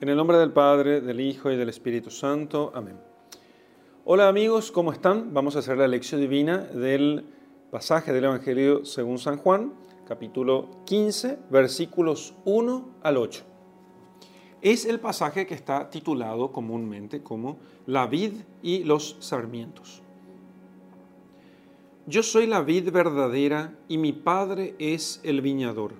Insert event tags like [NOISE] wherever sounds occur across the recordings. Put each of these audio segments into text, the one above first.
En el nombre del Padre, del Hijo y del Espíritu Santo. Amén. Hola amigos, ¿cómo están? Vamos a hacer la lección divina del pasaje del Evangelio según San Juan, capítulo 15, versículos 1 al 8. Es el pasaje que está titulado comúnmente como La vid y los sarmientos. Yo soy la vid verdadera y mi Padre es el viñador.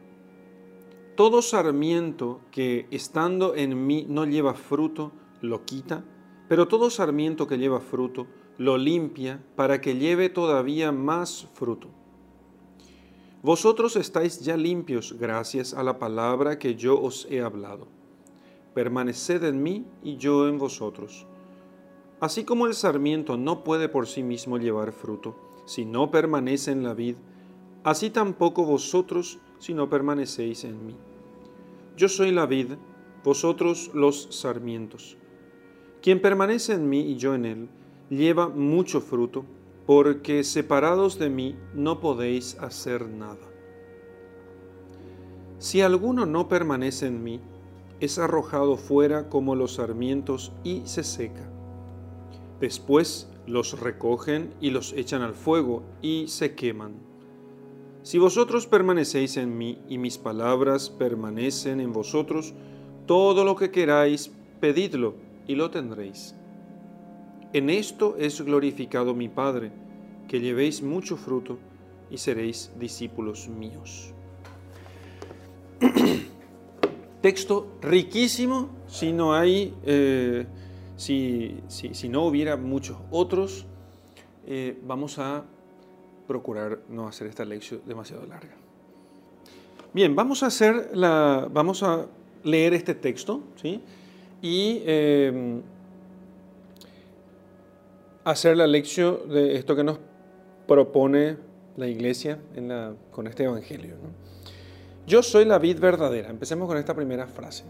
Todo sarmiento que estando en mí no lleva fruto, lo quita, pero todo sarmiento que lleva fruto, lo limpia para que lleve todavía más fruto. Vosotros estáis ya limpios gracias a la palabra que yo os he hablado. Permaneced en mí y yo en vosotros. Así como el sarmiento no puede por sí mismo llevar fruto, si no permanece en la vid, así tampoco vosotros si no permanecéis en mí. Yo soy la vid, vosotros los sarmientos. Quien permanece en mí y yo en él, lleva mucho fruto, porque separados de mí no podéis hacer nada. Si alguno no permanece en mí, es arrojado fuera como los sarmientos y se seca. Después los recogen y los echan al fuego y se queman. Si vosotros permanecéis en mí y mis palabras permanecen en vosotros, todo lo que queráis, pedidlo y lo tendréis. En esto es glorificado mi Padre, que llevéis mucho fruto y seréis discípulos míos. [CLEARS THROAT] Texto riquísimo, si no hay, eh, si, si, no hubiera muchos otros, eh, vamos a procurar no hacer esta lección demasiado larga. Bien, vamos a hacer la, vamos a leer este texto, ¿sí? Y em, hacer la lección de esto que nos propone la iglesia con este evangelio. Yo soy la vid verdadera. Empecemos con esta primera frase.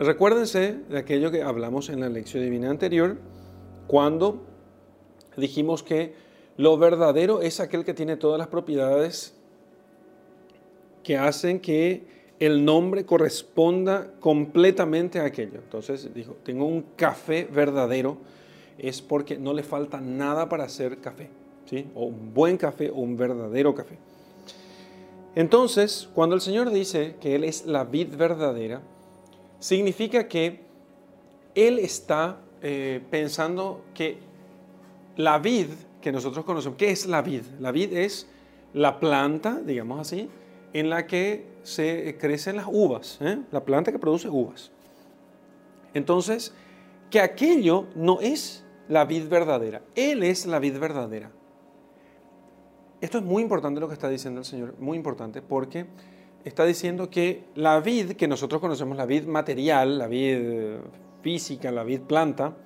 Recuérdense de aquello que hablamos en la lección divina anterior, cuando dijimos que lo verdadero es aquel que tiene todas las propiedades que hacen que el nombre corresponda completamente a aquello. Entonces dijo, tengo un café verdadero, es porque no le falta nada para hacer café, ¿sí? o un buen café o un verdadero café. Entonces, cuando el Señor dice que Él es la vid verdadera, significa que Él está eh, pensando que la vid que nosotros conocemos, ¿qué es la vid? La vid es la planta, digamos así, en la que se crecen las uvas, ¿eh? la planta que produce uvas. Entonces, que aquello no es la vid verdadera, Él es la vid verdadera. Esto es muy importante lo que está diciendo el Señor, muy importante, porque está diciendo que la vid que nosotros conocemos, la vid material, la vid física, la vid planta,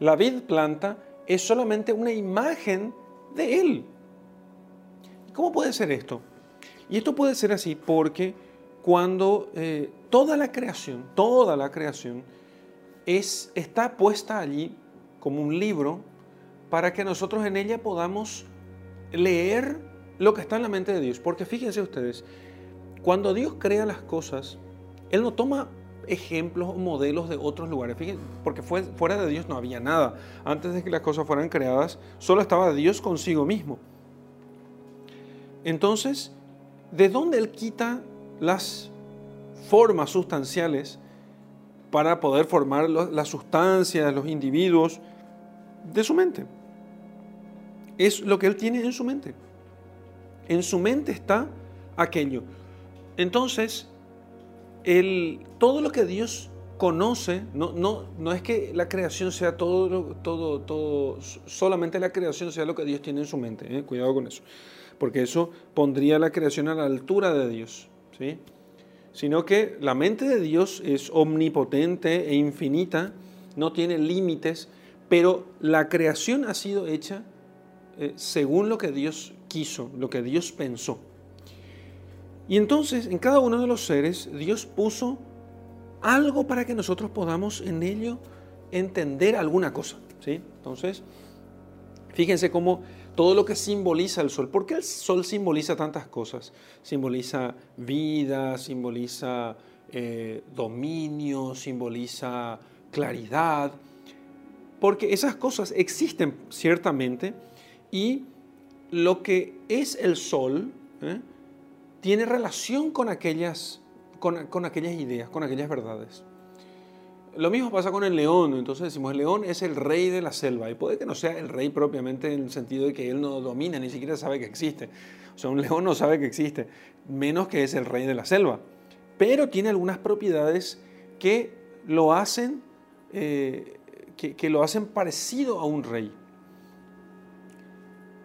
la vid planta es solamente una imagen de Él. ¿Cómo puede ser esto? Y esto puede ser así porque cuando eh, toda la creación, toda la creación es, está puesta allí como un libro para que nosotros en ella podamos leer lo que está en la mente de Dios. Porque fíjense ustedes, cuando Dios crea las cosas, Él no toma ejemplos o modelos de otros lugares. Fíjense, porque fuera de Dios no había nada. Antes de que las cosas fueran creadas, solo estaba Dios consigo mismo. Entonces, ¿de dónde Él quita las formas sustanciales para poder formar las sustancias, los individuos? De su mente. Es lo que Él tiene en su mente. En su mente está aquello. Entonces, todo lo que Dios conoce, no, es que la creación sea todo, todo, todo, solamente la creación sea lo que Dios tiene en su mente, ¿eh? cuidado con eso, porque eso pondría la creación a la altura de Dios, ¿sí? sino que la mente de Dios es omnipotente e infinita, no tiene límites, pero la creación ha sido hecha eh, según lo que Dios quiso, lo que Dios pensó. Y entonces en cada uno de los seres Dios puso algo para que nosotros podamos en ello entender alguna cosa. ¿sí? Entonces, Fíjense cómo todo lo que simboliza el sol, ¿por qué el sol simboliza tantas cosas? Simboliza vida, simboliza eh, dominio, simboliza claridad, porque esas cosas existen ciertamente y lo que es el sol ¿eh? Tiene relación con aquellas, con, aquellas ideas, con aquellas verdades. Lo mismo pasa con el león, entonces decimos, el león es el rey de la selva, y puede que no sea el rey propiamente en el sentido de que él no domina, ni siquiera sabe que existe. O sea, un león no sabe que existe, menos que es el rey de la selva. Pero tiene algunas propiedades que lo hacen, eh, que, lo hacen parecido a un rey.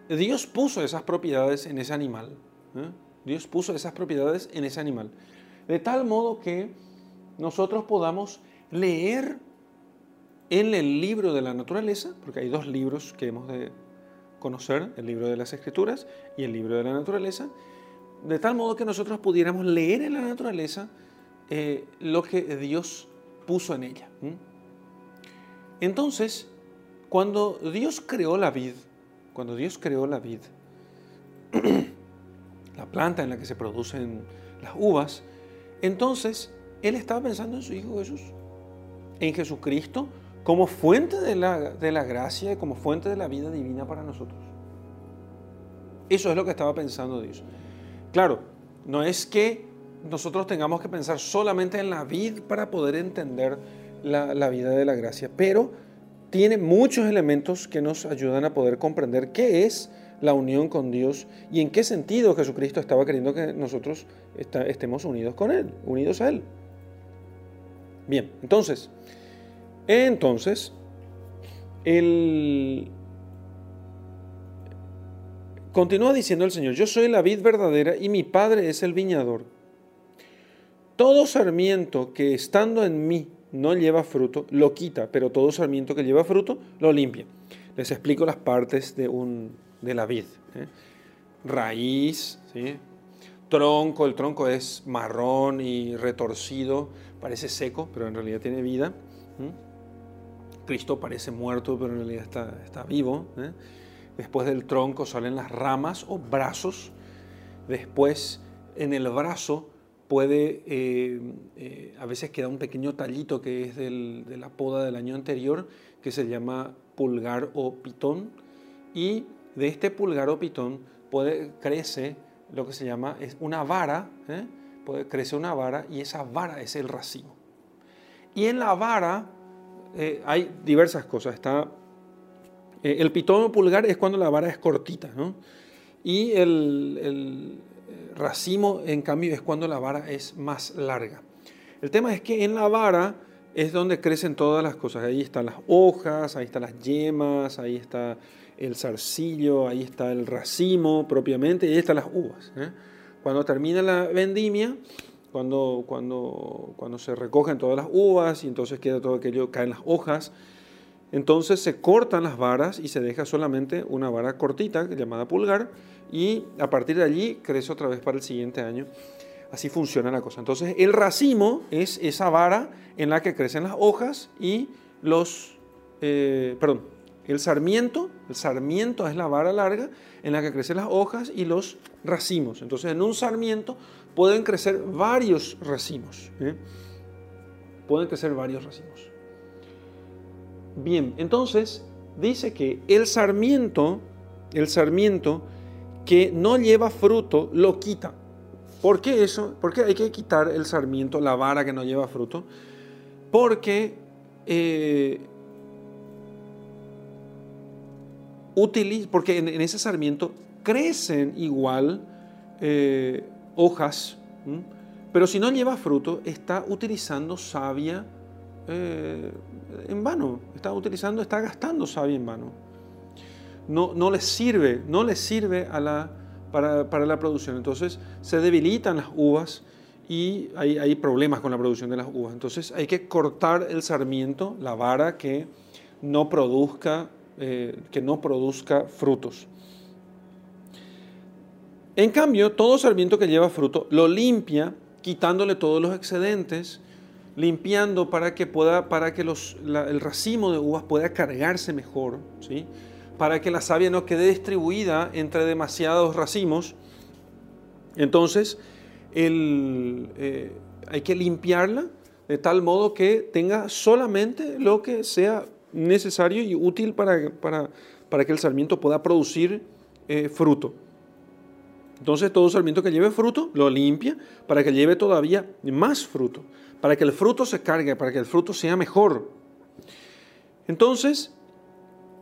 Dios puso esas propiedades en ese animal. ¿eh? Dios puso esas propiedades en ese animal. De tal modo que nosotros podamos leer en el libro de la naturaleza, porque hay dos libros que hemos de conocer, el libro de las escrituras y el libro de la naturaleza, de tal modo que nosotros pudiéramos leer en la naturaleza eh, lo que Dios puso en ella. Entonces, cuando Dios creó la vid, cuando Dios creó la vid, [CLEARS THROAT] planta en la que se producen las uvas, entonces Él estaba pensando en su Hijo Jesús, en Jesucristo, como fuente de la, de la gracia como fuente de la vida divina para nosotros. Eso es lo que estaba pensando Dios. Claro, no es que nosotros tengamos que pensar solamente en la vida para poder entender la, la vida de la gracia, pero tiene muchos elementos que nos ayudan a poder comprender qué es la unión con Dios y en qué sentido Jesucristo estaba queriendo que nosotros estemos unidos con Él, unidos a Él. Bien, entonces, entonces, el... Continúa diciendo el Señor, yo soy la vid verdadera y mi Padre es el viñador. Todo sarmiento que estando en mí no lleva fruto, lo quita, pero todo sarmiento que lleva fruto, lo limpia. Les explico las partes de un, de la vid. ¿eh? Raíz, tronco, el tronco es marrón y retorcido, parece seco, pero en realidad tiene vida. Cristo parece muerto, pero en realidad está, está vivo. ¿eh? Después del tronco salen las ramas o brazos. Después en el brazo puede, eh, a veces queda un pequeño tallito que es de la poda del año anterior, que se llama pulgar o pitón. Y de este pulgar o pitón puede, crece lo que se llama es una vara, ¿eh? puede, crece una vara y esa vara es el racimo. Y en la vara eh, hay diversas cosas. Está, eh, el pitón o pulgar es cuando la vara es cortita, ¿no? y el, el racimo, en cambio, es cuando la vara es más larga. El tema es que en la vara es donde crecen todas las cosas. Ahí están las hojas, ahí están las yemas, ahí está el zarcillo, ahí está el racimo propiamente, y ahí están las uvas. ¿eh? Cuando termina la vendimia, cuando, cuando, cuando se recogen todas las uvas y entonces queda todo aquello, caen las hojas, entonces se cortan las varas y se deja solamente una vara cortita llamada pulgar y a partir de allí crece otra vez para el siguiente año. Así funciona la cosa. Entonces el racimo es esa vara en la que crecen las hojas y los, eh, perdón, el sarmiento, el sarmiento es la vara larga en la que crecen las hojas y los racimos. Entonces, en un sarmiento pueden crecer varios racimos. ¿eh? Pueden crecer varios racimos. Bien, entonces dice que el sarmiento, el sarmiento que no lleva fruto, lo quita. ¿Por qué eso? ¿Por qué hay que quitar el sarmiento, la vara que no lleva fruto? Porque eh, porque en, ese sarmiento crecen igual eh, hojas, pero si no lleva fruto, está utilizando savia eh, en vano, está utilizando, está gastando savia en vano. No, no les sirve, no les sirve a la, para, la producción. Entonces se debilitan las uvas y hay, hay problemas con la producción de las uvas. Entonces hay que cortar el sarmiento, la vara que no produzca eh, que no produzca frutos. En cambio, todo sarmiento que lleva fruto lo limpia, quitándole todos los excedentes, limpiando para que, pueda, para que los, el racimo de uvas pueda cargarse mejor, ¿sí? Para que la savia no quede distribuida entre demasiados racimos. Entonces, eh, hay que limpiarla de tal modo que tenga solamente lo que sea necesario y útil para, para, que el sarmiento pueda producir eh, fruto. Entonces todo sarmiento que lleve fruto lo limpia para que lleve todavía más fruto, para que el fruto se cargue, para que el fruto sea mejor. Entonces,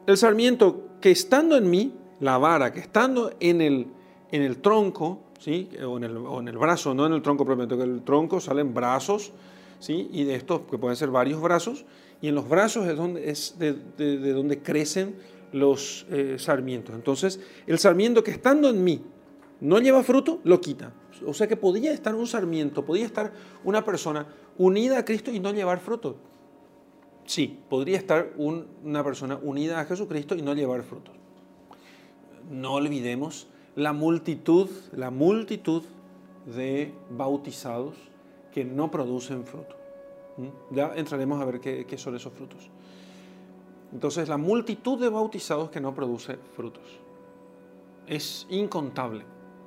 el sarmiento que estando en mí, la vara, que estando en el, en el tronco, ¿sí? o, en el, o en el brazo, no en el tronco propiamente, que el tronco salen brazos, ¿sí? y de estos que pueden ser varios brazos, y en los brazos es, donde, es de, de, donde crecen los eh, sarmientos. Entonces, el sarmiento que estando en mí, no lleva fruto, lo quita. O sea que podía estar un sarmiento, podía estar una persona unida a Cristo y no llevar fruto. Sí, podría estar una persona unida a Jesucristo y no llevar fruto. No olvidemos la multitud, la multitud de bautizados que no producen fruto. ¿Mm? Ya entraremos a ver qué, qué son esos frutos. Entonces, la multitud de bautizados que no produce frutos es incontable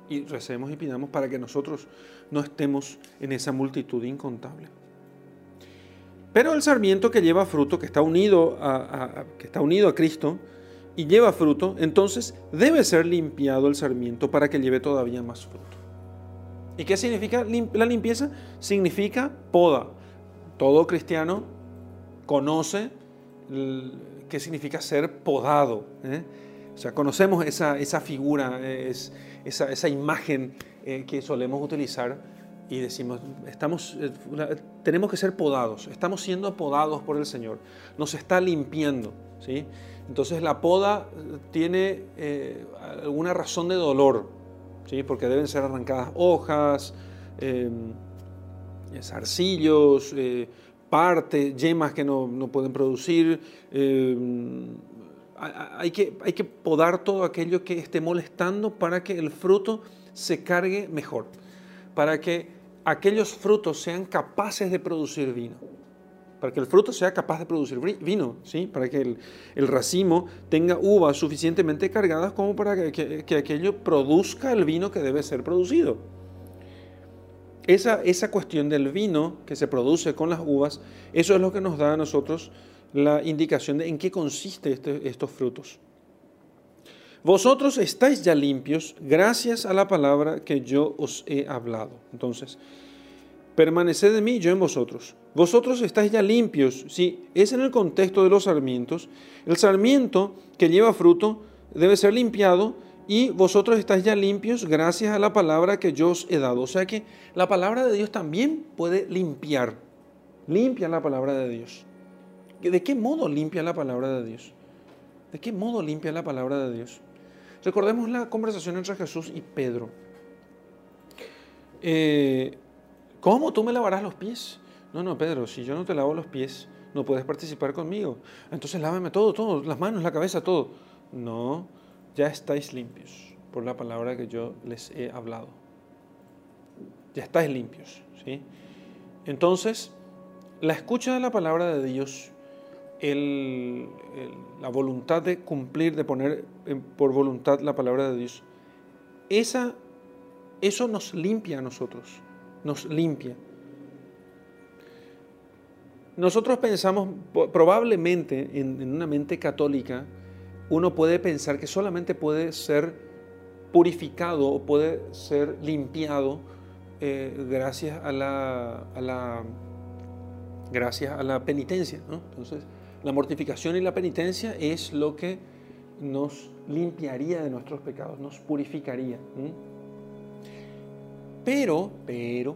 y recemos y pidamos para que nosotros no estemos en esa multitud incontable. Pero el sarmiento que lleva fruto, que está unido a, que está unido a Cristo y lleva fruto, entonces debe ser limpiado el sarmiento para que lleve todavía más fruto. ¿Y qué significa la limpieza? Significa poda. Todo cristiano conoce qué significa ser podado. ¿eh? O sea, conocemos esa, esa figura, es, esa, esa imagen eh, que solemos utilizar y decimos, estamos, eh, tenemos que ser podados, estamos siendo podados por el Señor, nos está limpiando. ¿sí? Entonces la poda eh, tiene alguna razón de dolor, ¿sí? porque deben ser arrancadas hojas, em, zarcillos, partes, yemas que no, no pueden producir em, hay que, hay que podar todo aquello que esté molestando para que el fruto se cargue mejor, para que aquellos frutos sean capaces de producir vino, para que el fruto sea capaz de producir vino, ¿sí? para que el, racimo tenga uvas suficientemente cargadas como para que, que, aquello produzca el vino que debe ser producido. Esa, esa cuestión del vino que se produce con las uvas, eso es lo que nos da a nosotros la indicación de en qué consiste este, estos frutos. Vosotros estáis ya limpios gracias a la palabra que yo os he hablado. Entonces, permaneced en mí, yo en vosotros. Vosotros estáis ya limpios. Si es en el contexto de los sarmientos, el sarmiento que lleva fruto debe ser limpiado y vosotros estáis ya limpios gracias a la palabra que yo os he dado. O sea que la palabra de Dios también puede limpiar. Limpia la palabra de Dios. ¿De qué modo limpia la palabra de Dios? ¿De qué modo limpia la palabra de Dios? Recordemos la conversación entre Jesús y Pedro. Eh, ¿Cómo tú me lavarás los pies? No, no, Pedro, si yo no te lavo los pies, no puedes participar conmigo. Entonces lávame todo, todo, las manos, la cabeza, todo. No, ya estáis limpios por la palabra que yo les he hablado. Ya estáis limpios, ¿sí? Entonces, la escucha de la palabra de Dios la voluntad de cumplir, de poner por voluntad la palabra de Dios, esa, eso nos limpia a nosotros, nos limpia. Nosotros pensamos, probablemente en, una mente católica, uno puede pensar que solamente puede ser purificado o puede ser limpiado eh, gracias a la, a la, gracias a la penitencia. ¿no? Entonces, la mortificación y la penitencia es lo que nos limpiaría de nuestros pecados, nos purificaría. Pero, pero,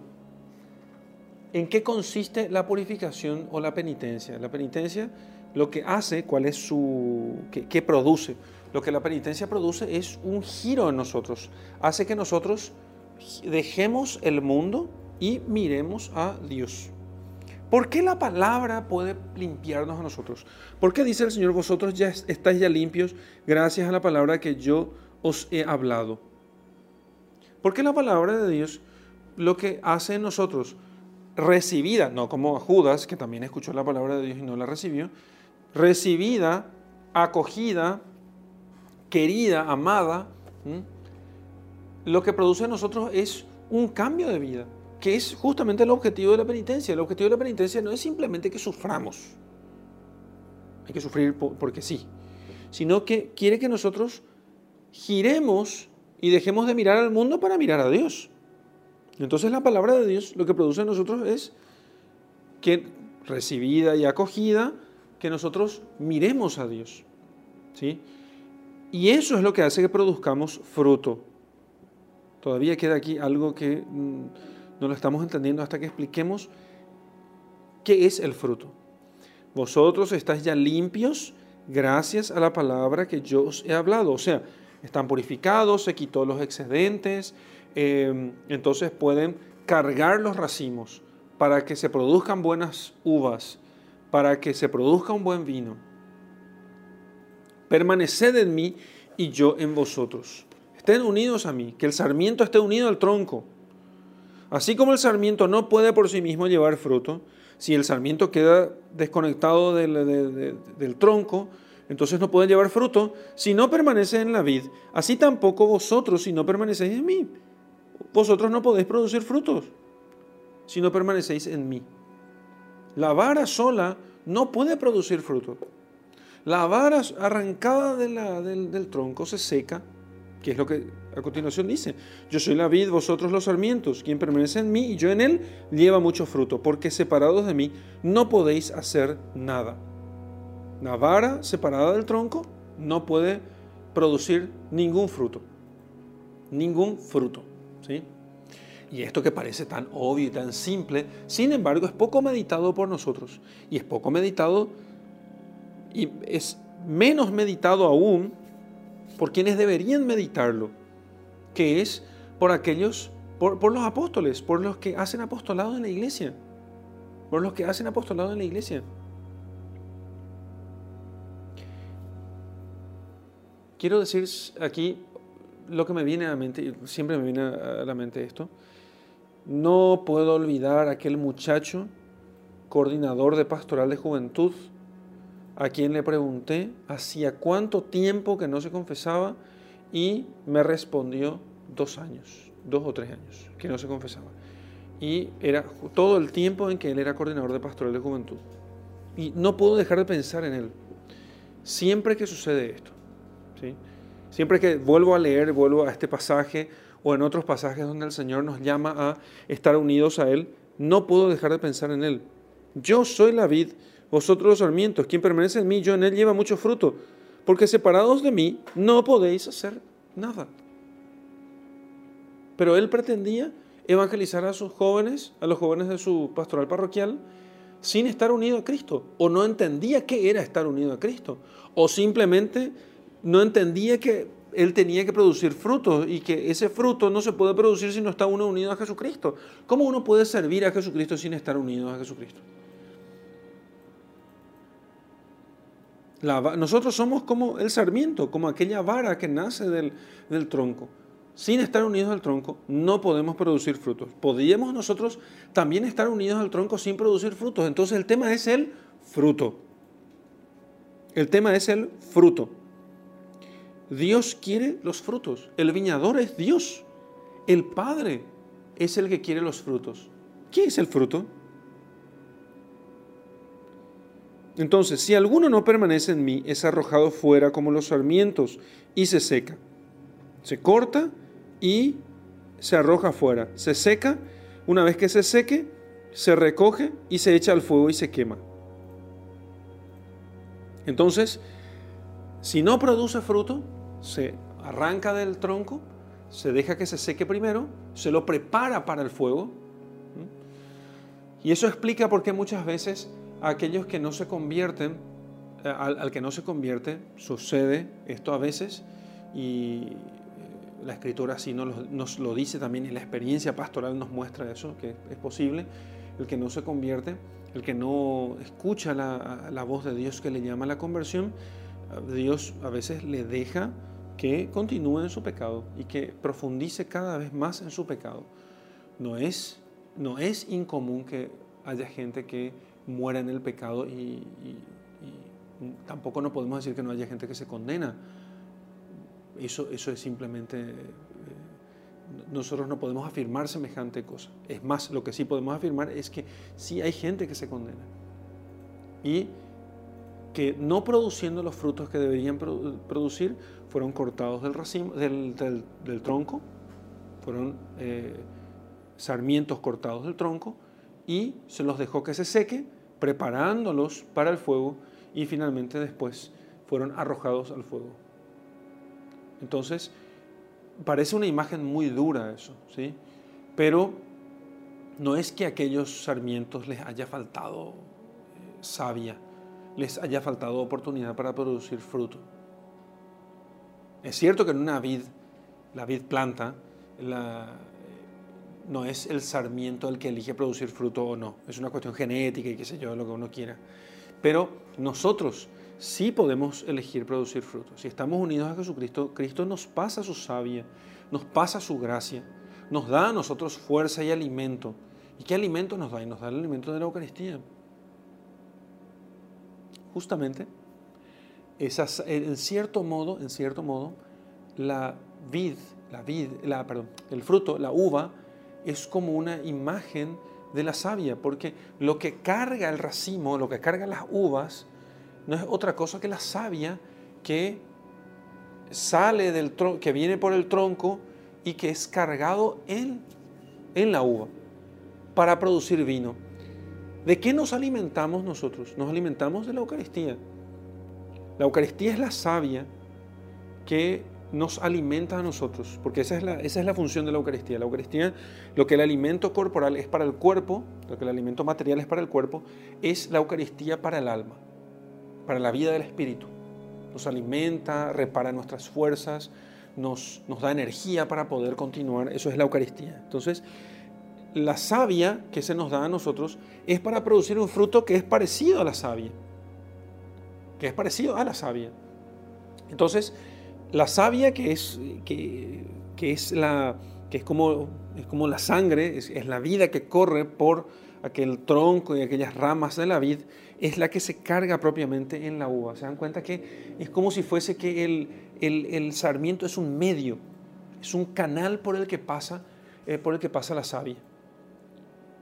¿en qué consiste la purificación o la penitencia? La penitencia lo que hace, cuál es su, qué, produce. Lo que la penitencia produce es un giro en nosotros. Hace que nosotros dejemos el mundo y miremos a Dios. ¿Por qué la palabra puede limpiarnos a nosotros? ¿Por qué dice el Señor, vosotros ya estáis ya limpios gracias a la palabra que yo os he hablado? Porque la palabra de Dios lo que hace en nosotros, recibida, no como Judas, que también escuchó la palabra de Dios y no la recibió, recibida, acogida, querida, amada, lo que produce en nosotros es un cambio de vida, que es justamente el objetivo de la penitencia. El objetivo de la penitencia no es simplemente que suframos, hay que sufrir porque sí, sino que quiere que nosotros giremos y dejemos de mirar al mundo para mirar a Dios. Entonces la palabra de Dios lo que produce en nosotros es que recibida y acogida, que nosotros miremos a Dios. ¿sí? Y eso es lo que hace que produzcamos fruto. Todavía queda aquí algo que mm, no lo estamos entendiendo hasta que expliquemos qué es el fruto. Vosotros estáis ya limpios gracias a la palabra que yo os he hablado. O sea, están purificados, se quitó los excedentes, em, entonces pueden cargar los racimos para que se produzcan buenas uvas, para que se produzca un buen vino. Permaneced en mí y yo en vosotros. Estén unidos a mí, que el sarmiento esté unido al tronco. Así como el sarmiento no puede por sí mismo llevar fruto, si el sarmiento queda desconectado del, tronco, entonces no pueden llevar fruto si no permanece en la vid. Así tampoco vosotros si no permanecéis en mí. Vosotros no podéis producir frutos si no permanecéis en mí. La vara sola no puede producir fruto. La vara arrancada del tronco se seca, que es lo que a continuación dice. Yo soy la vid, vosotros los sarmientos. Quien permanece en mí y yo en él lleva mucho fruto, porque separados de mí no podéis hacer nada. La vara separada del tronco no puede producir ningún fruto. Ningún fruto. ¿sí? Y esto que parece tan obvio y tan simple, sin embargo, es poco meditado por nosotros. Y es poco meditado y es menos meditado aún por quienes deberían meditarlo, que es por aquellos, por, los apóstoles, por los que hacen apostolado en la iglesia. Por los que hacen apostolado en la iglesia. Quiero decir aquí lo que me viene a la mente, siempre me viene a la mente esto. No puedo olvidar aquel muchacho, coordinador de pastoral de juventud, a quien le pregunté hacía cuánto tiempo que no se confesaba y me respondió dos años, dos o tres años que no se confesaba. Y era todo el tiempo en que él era coordinador de pastoral de juventud. Y no puedo dejar de pensar en él. Siempre que sucede esto, Siempre que vuelvo a leer, vuelvo a este pasaje o en otros pasajes donde el Señor nos llama a estar unidos a Él, no puedo dejar de pensar en Él. Yo soy la vid, vosotros los sarmientos, quien permanece en mí, yo en Él lleva mucho fruto, porque separados de mí no podéis hacer nada. Pero Él pretendía evangelizar a sus jóvenes, a los jóvenes de su pastoral parroquial, sin estar unido a Cristo, o no entendía qué era estar unido a Cristo, o simplemente no entendía que él tenía que producir frutos y que ese fruto no se puede producir si no está uno unido a Jesucristo. ¿Cómo uno puede servir a Jesucristo sin estar unido a Jesucristo? nosotros somos como el sarmiento, como aquella vara que nace del, del tronco. Sin estar unidos al tronco no podemos producir frutos. Podríamos nosotros también estar unidos al tronco sin producir frutos. Entonces el tema es el fruto. El tema es el fruto. Dios quiere los frutos. El viñador es Dios. El Padre es el que quiere los frutos. ¿Qué es el fruto? Entonces, si alguno no permanece en mí, es arrojado fuera como los sarmientos y se seca. Se corta y se arroja fuera. Se seca, una vez que se seque, se recoge y se echa al fuego y se quema. Entonces, si no produce fruto, se arranca del tronco, se deja que se seque primero, se lo prepara para el fuego. Y eso explica por qué muchas veces a aquellos que no se convierten, eh, al, que no se convierte, sucede esto a veces, y la escritura así nos lo, dice también, y la experiencia pastoral nos muestra eso, que es posible, el que no se convierte, el que no escucha la, voz de Dios que le llama a la conversión, Dios a veces le deja que continúe en su pecado y que profundice cada vez más en su pecado. No es, no es incomún que haya gente que muera en el pecado y, tampoco no podemos decir que no haya gente que se condena. Eso, eso es simplemente... eh, nosotros no podemos afirmar semejante cosa. Es más, lo que sí podemos afirmar es que sí hay gente que se condena. Y que no produciendo los frutos que deberían produ- producir, fueron cortados del, racimo, del- del tronco, fueron eh, sarmientos cortados del tronco y se los dejó que se seque, preparándolos para el fuego y finalmente después fueron arrojados al fuego. Entonces, parece una imagen muy dura eso, ¿sí? Pero no es que a aquellos sarmientos les haya faltado eh, savia, les haya faltado oportunidad para producir fruto. Es cierto que en una vid, la vid planta, la- eh, no es el sarmiento el que elige producir fruto o no, es una cuestión genética y qué sé yo, lo que uno quiera. Pero nosotros sí podemos elegir producir fruto. Si estamos unidos a Jesucristo, Cristo nos pasa su savia, nos pasa su gracia, nos da a nosotros fuerza y alimento. ¿Y qué alimento nos da? Nos da el alimento de la Eucaristía. Justamente, en cierto modo, en cierto modo, la vid, la vid, la, el fruto, la uva, es como una imagen de la savia, porque lo que carga el racimo, lo que carga las uvas, no es otra cosa que la savia que sale del que viene por el tronco y que es cargado en, en la uva para producir vino. ¿De qué nos alimentamos nosotros? Nos alimentamos de la Eucaristía. La Eucaristía es la savia que nos alimenta a nosotros, porque esa es, la, esa es la función de la Eucaristía. La Eucaristía, lo que el alimento corporal es para el cuerpo, lo que el alimento material es para el cuerpo, es la Eucaristía para el alma, para la vida del espíritu. Nos alimenta, repara nuestras fuerzas, nos, nos da energía para poder continuar. Eso es la Eucaristía. Entonces, la savia que se nos da a nosotros es para producir un fruto que es parecido a la savia, que es parecido a la savia. Entonces, la savia que es, que, que es, la, que es, como, es como la sangre, es, es, la vida que corre por aquel tronco y aquellas ramas de la vid, es la que se carga propiamente en la uva. Se dan cuenta que es como si fuese que el, el, el sarmiento es un medio, es un canal por el que pasa, eh, por el que pasa la savia.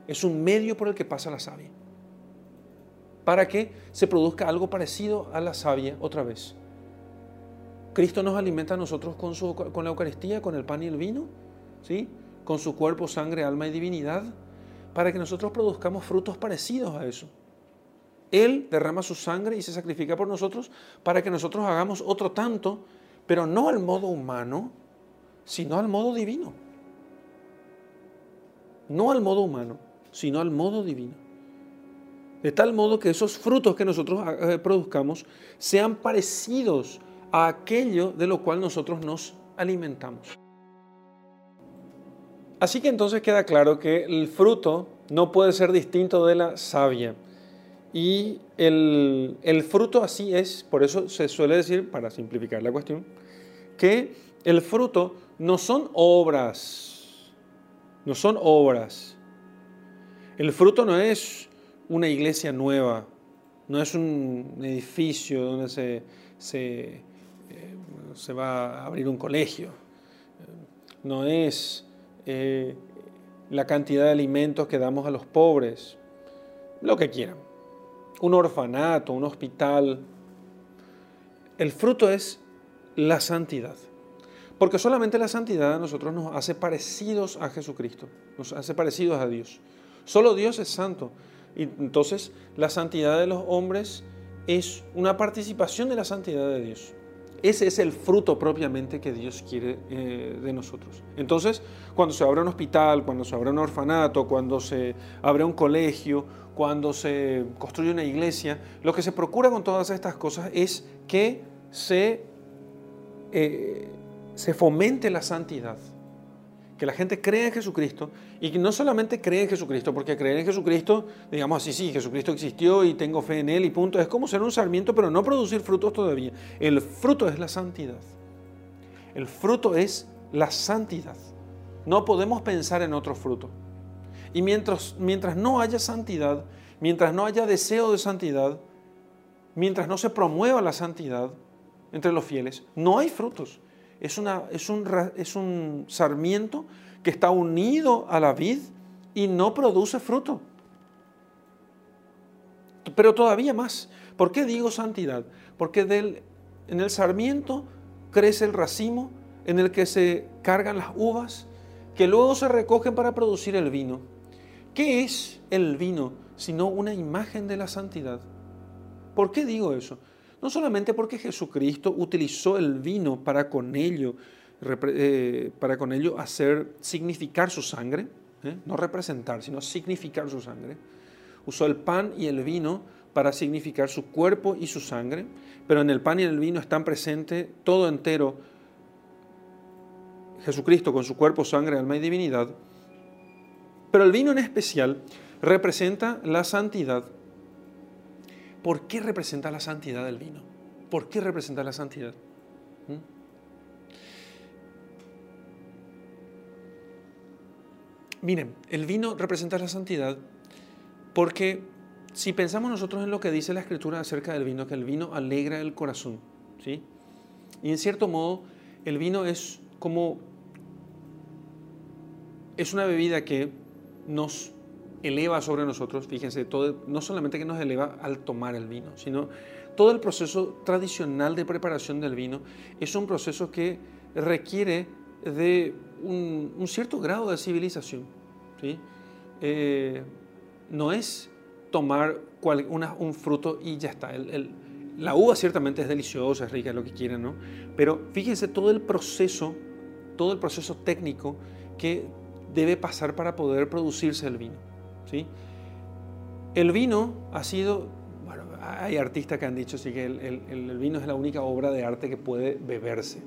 Es un medio por el que pasa la savia. Para que se produzca algo parecido a la savia otra vez. Cristo nos alimenta a nosotros con, su, con la Eucaristía, con el pan y el vino, ¿sí? con su cuerpo, sangre, alma y divinidad, para que nosotros produzcamos frutos parecidos a eso. Él derrama su sangre y se sacrifica por nosotros para que nosotros hagamos otro tanto, pero no al modo humano, sino al modo divino. No al modo humano, sino al modo divino. De tal modo que esos frutos que nosotros eh, produzcamos sean parecidos a aquello de lo cual nosotros nos alimentamos. Así que entonces queda claro que el fruto no puede ser distinto de la savia. Y el, el, fruto así es, por eso se suele decir, para simplificar la cuestión, que el fruto no son obras, no son obras. El fruto no es una iglesia nueva, no es un edificio donde se, se, eh, se va a abrir un colegio, no es eh, la cantidad de alimentos que damos a los pobres, lo que quieran, un orfanato, un hospital. El fruto es la santidad. Porque solamente la santidad a nosotros nos hace parecidos a Jesucristo, nos hace parecidos a Dios. Solo Dios es santo. Y entonces la santidad de los hombres es una participación de la santidad de Dios. Ese es el fruto propiamente que Dios quiere eh, de nosotros. Entonces, cuando se abre un hospital, cuando se abre un orfanato, cuando se abre un colegio, cuando se construye una iglesia, lo que se procura con todas estas cosas es que se, eh, se fomente la santidad. Que la gente crea en Jesucristo y que no solamente cree en Jesucristo, porque creer en Jesucristo, digamos así, sí, Jesucristo existió y tengo fe en Él y punto, es como ser un sarmiento, pero no producir frutos todavía. El fruto es la santidad. El fruto es la santidad. No podemos pensar en otro fruto. Y mientras, mientras no haya santidad, mientras no haya deseo de santidad, mientras no se promueva la santidad entre los fieles, no hay frutos. es, una, es, un, es un sarmiento que está unido a la vid y no produce fruto. Pero todavía más. ¿Por qué digo santidad? Porque del, en el sarmiento crece el racimo en el que se cargan las uvas, que luego se recogen para producir el vino. ¿Qué es el vino sino una imagen de la santidad? ¿Por qué digo eso? No solamente porque Jesucristo utilizó el vino para con ello, eh, para con ello hacer significar su sangre, ¿eh? no representar, sino significar su sangre. Usó el pan y el vino para significar su cuerpo y su sangre, pero en el pan y en el vino están presentes todo entero Jesucristo con su cuerpo, sangre, alma y divinidad. Pero el vino en especial representa la santidad. ¿Por qué representa la santidad del vino? ¿Por qué representa la santidad? ¿Mm? Miren, el vino representa la santidad porque si pensamos nosotros en lo que dice la escritura acerca del vino, que el vino alegra el corazón, ¿sí? Y en cierto modo, el vino es como, es una bebida que nos eleva sobre nosotros, fíjense, todo, no solamente que nos eleva al tomar el vino, sino todo el proceso tradicional de preparación del vino es un proceso que requiere de un, cierto grado de civilización. ¿sí? Eh, no es tomar un fruto y ya está. la uva ciertamente es deliciosa, es rica, lo que quieran, ¿no? Pero fíjense todo el proceso, todo el proceso técnico que debe pasar para poder producirse el vino, ¿sí? El vino ha sido, bueno, hay artistas que han dicho sí, que el, vino es la única obra de arte que puede beberse.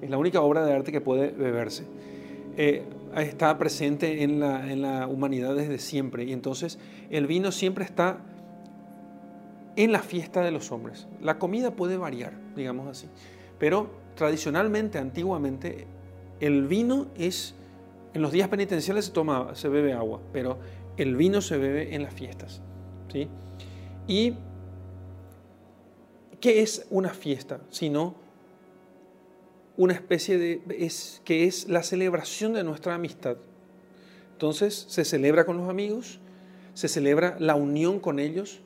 Es la única obra de arte que puede beberse. Eh, está presente en la, en la humanidad desde siempre y entonces el vino siempre está en la fiesta de los hombres. La comida puede variar, digamos así, pero tradicionalmente, antiguamente, el vino es, en los días penitenciales se toma, se bebe agua, pero el vino se bebe en las fiestas, ¿sí? Y ¿qué es una fiesta? Sino una especie de, es, que es la celebración de nuestra amistad. Entonces se celebra con los amigos, se celebra la unión con ellos.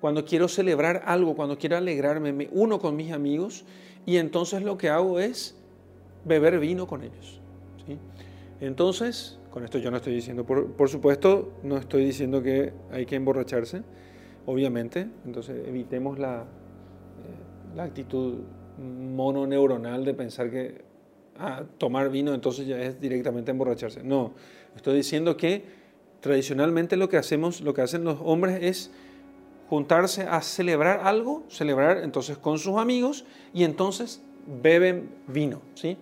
Cuando quiero celebrar algo, cuando quiero alegrarme, me uno con mis amigos y entonces lo que hago es beber vino con ellos. Entonces, con esto yo no estoy diciendo, por, supuesto, no estoy diciendo que hay que emborracharse, obviamente, entonces evitemos la, eh, la actitud mono neuronal de pensar que ah, tomar vino entonces ya es directamente emborracharse. No, estoy diciendo que tradicionalmente lo que hacemos, lo que hacen los hombres es juntarse a celebrar algo, celebrar entonces con sus amigos y entonces beben vino, ¿sí?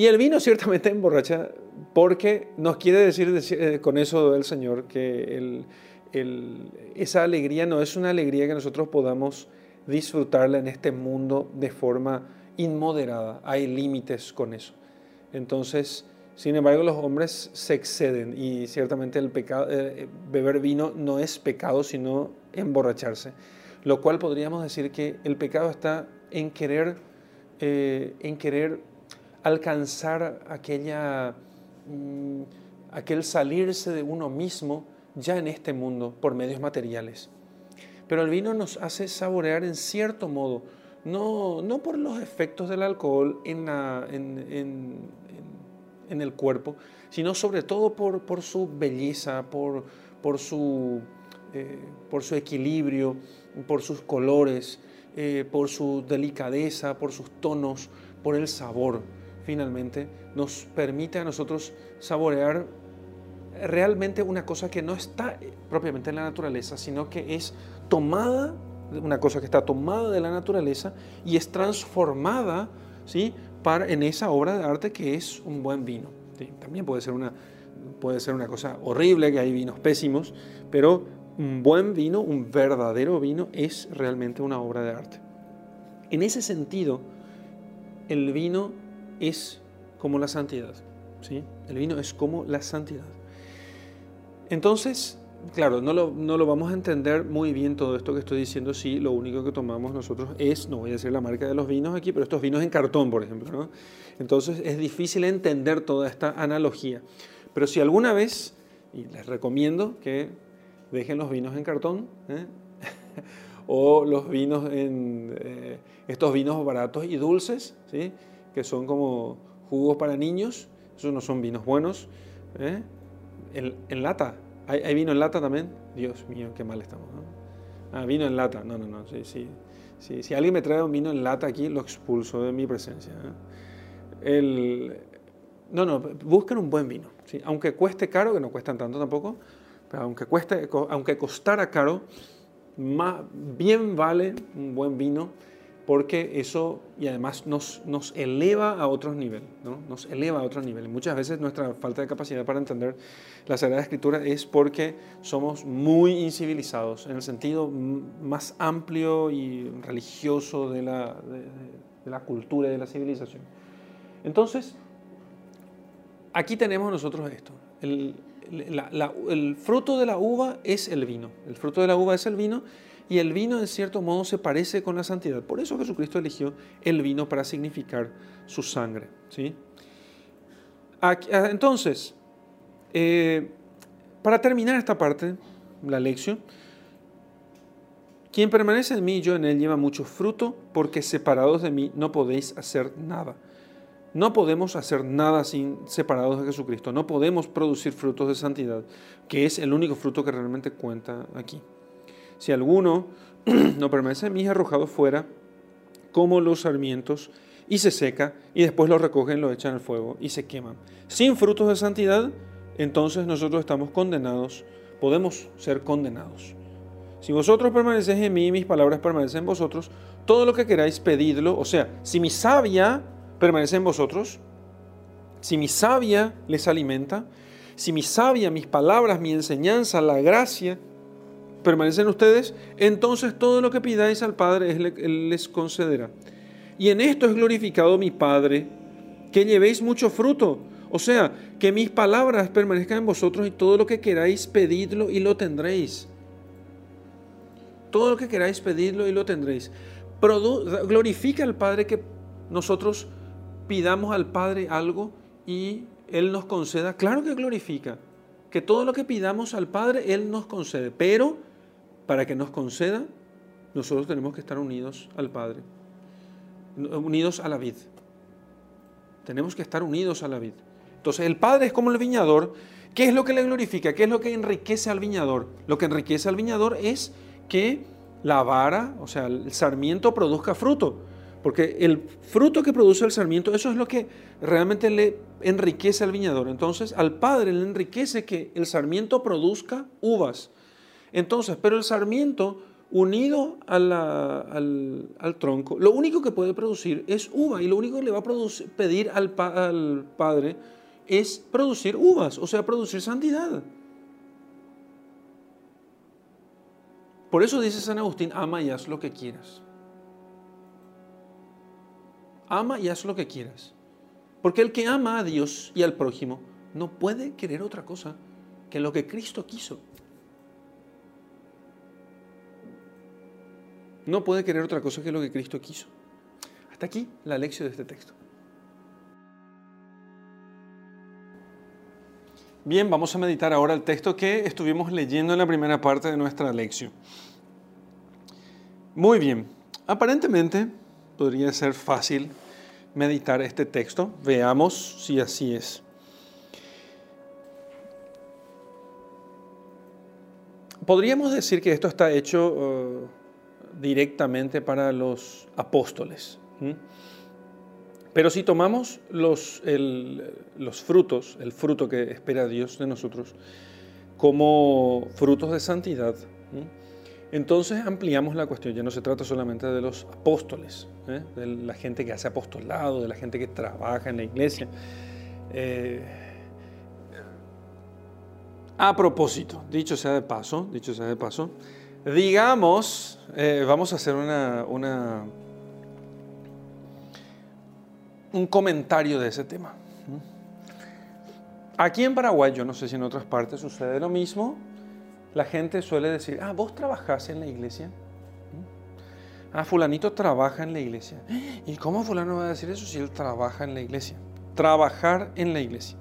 Y el vino ciertamente emborracha porque nos quiere decir, eh, con eso el Señor que esa alegría no es una alegría que nosotros podamos disfrutarla en este mundo de forma inmoderada. Hay límites con eso. Entonces, sin embargo, los hombres se exceden y ciertamente el pecado, eh, beber vino no es pecado, sino emborracharse. Lo cual podríamos decir que el pecado está en querer, eh, en querer alcanzar aquella, mm, aquel salirse de uno mismo ya en este mundo por medios materiales. Pero el vino nos hace saborear en cierto modo, no, no por los efectos del alcohol en, en, el cuerpo, sino sobre todo por, por su belleza, por, por, su, eh, por su equilibrio, por sus colores, eh, por su delicadeza, por sus tonos, por el sabor. Finalmente, nos permite a nosotros saborear realmente una cosa que no está propiamente en la naturaleza, sino que es tomada, una cosa que está tomada de la naturaleza y es transformada ¿sí? Para, en esa obra de arte que es un buen vino. También puede ser, una, puede ser una cosa horrible, que hay vinos pésimos, pero un buen vino, un verdadero vino, es realmente una obra de arte. En ese sentido, el vino es como la santidad. ¿sí? El vino es como la santidad. Entonces, claro, no lo, no lo, vamos a entender muy bien todo esto que estoy diciendo si lo único que tomamos nosotros es, no voy a decir la marca de los vinos aquí, pero estos vinos en cartón, por ejemplo. ¿no? Entonces es difícil entender toda esta analogía. Pero si alguna vez, y les recomiendo que dejen los vinos en cartón, ¿eh? [LAUGHS] o los vinos en eh, estos vinos baratos y dulces, ¿sí? Que son como jugos para niños, esos no son vinos buenos. ¿eh? En, lata, ¿Hay, vino en lata también? Dios mío, qué mal estamos. Ah, vino en lata, no, no, no, sí, sí. sí. Si alguien me trae un vino en lata aquí, lo expulso de mi presencia. El, no, no, busquen un buen vino. ¿sí? Aunque cueste caro, que no cuestan tanto tampoco, pero aunque, cueste, aunque costara caro, más, bien vale un buen vino porque eso y además nos, nos eleva a otros niveles, ¿no? nos eleva a otros niveles. Muchas veces nuestra falta de capacidad para entender la Sagrada Escritura es porque somos muy incivilizados en el sentido más amplio y religioso de la, de la cultura y de la civilización. Entonces, aquí tenemos nosotros esto. El, el, fruto de la uva es el vino. El fruto de la uva es el vino y el vino en cierto modo se parece con la santidad. Por eso Jesucristo eligió el vino para significar su sangre. ¿sí? Ah, entonces, eh, para terminar esta parte, la lección, quien permanece en mí yo en él lleva mucho fruto, porque separados de mí no podéis hacer nada. No podemos hacer nada sin separados de Jesucristo. No podemos producir frutos de santidad, que es el único fruto que realmente cuenta aquí. Si alguno [CLEARS THROAT] no permanece en mí, arrojado fuera, como los sarmientos, y se seca, y después lo recogen, lo echan al fuego y se queman. Sin frutos de santidad, entonces nosotros estamos condenados, podemos ser condenados. Si vosotros permanecéis en mí y mis palabras permanecen en vosotros, todo lo que queráis pedidlo, o sea, si mi sabia permanece en vosotros, si mi savia les alimenta, si mi savia, mis palabras, mi enseñanza, la gracia permanecen en ustedes, entonces todo lo que pidáis al Padre Él les concederá. Y en esto es glorificado mi Padre, que llevéis mucho fruto. O sea, que mis palabras permanezcan en vosotros y todo lo que queráis pedidlo y lo tendréis. Todo lo que queráis pedidlo y lo tendréis. glorifica al Padre que nosotros pidamos al Padre algo y Él nos conceda, claro que glorifica, que todo lo que pidamos al Padre, Él nos concede, pero para que nos conceda, nosotros tenemos que estar unidos al Padre, unidos a la vid. Tenemos que estar unidos a la vid. Entonces el Padre es como el viñador. ¿Qué es lo que le glorifica? ¿Qué es lo que enriquece al viñador? Lo que enriquece al viñador es que la vara, o sea, el sarmiento produzca fruto. Porque el fruto que produce el sarmiento, eso es lo que realmente le enriquece al viñador. Entonces, al padre le enriquece que el sarmiento produzca uvas. Entonces, pero el sarmiento unido al, al, tronco, lo único que puede producir es uva y lo único que le va a pedir al, al padre es producir uvas, o sea, producir santidad. Por eso dice San Agustín, ama y haz lo que quieras ama y haz lo que quieras. Porque el que ama a Dios y al prójimo no puede querer otra cosa que lo que Cristo quiso. No puede querer otra cosa que lo que Cristo quiso. Hasta aquí la lección de este texto. Bien, vamos a meditar ahora el texto que estuvimos leyendo en la primera parte de nuestra lección. Muy bien, aparentemente podría ser fácil meditar este texto. Veamos si así es. Podríamos decir que esto está hecho uh, directamente para los apóstoles. Pero si tomamos los, los frutos, el fruto que espera Dios de nosotros, como frutos de santidad, entonces ampliamos la cuestión, ya no se trata solamente de los apóstoles, ¿eh? de la gente que hace apostolado, de la gente que trabaja en la iglesia. Eh, a propósito, dicho sea de paso, dicho sea de paso, digamos, eh, vamos a hacer una, un comentario de ese tema. Aquí en Paraguay, yo no sé si en otras partes sucede lo mismo, la gente suele decir, ah, vos trabajás en la iglesia. Ah, fulanito trabaja en la iglesia. ¿Y cómo fulano va a decir eso si él trabaja en la iglesia? Trabajar en la iglesia.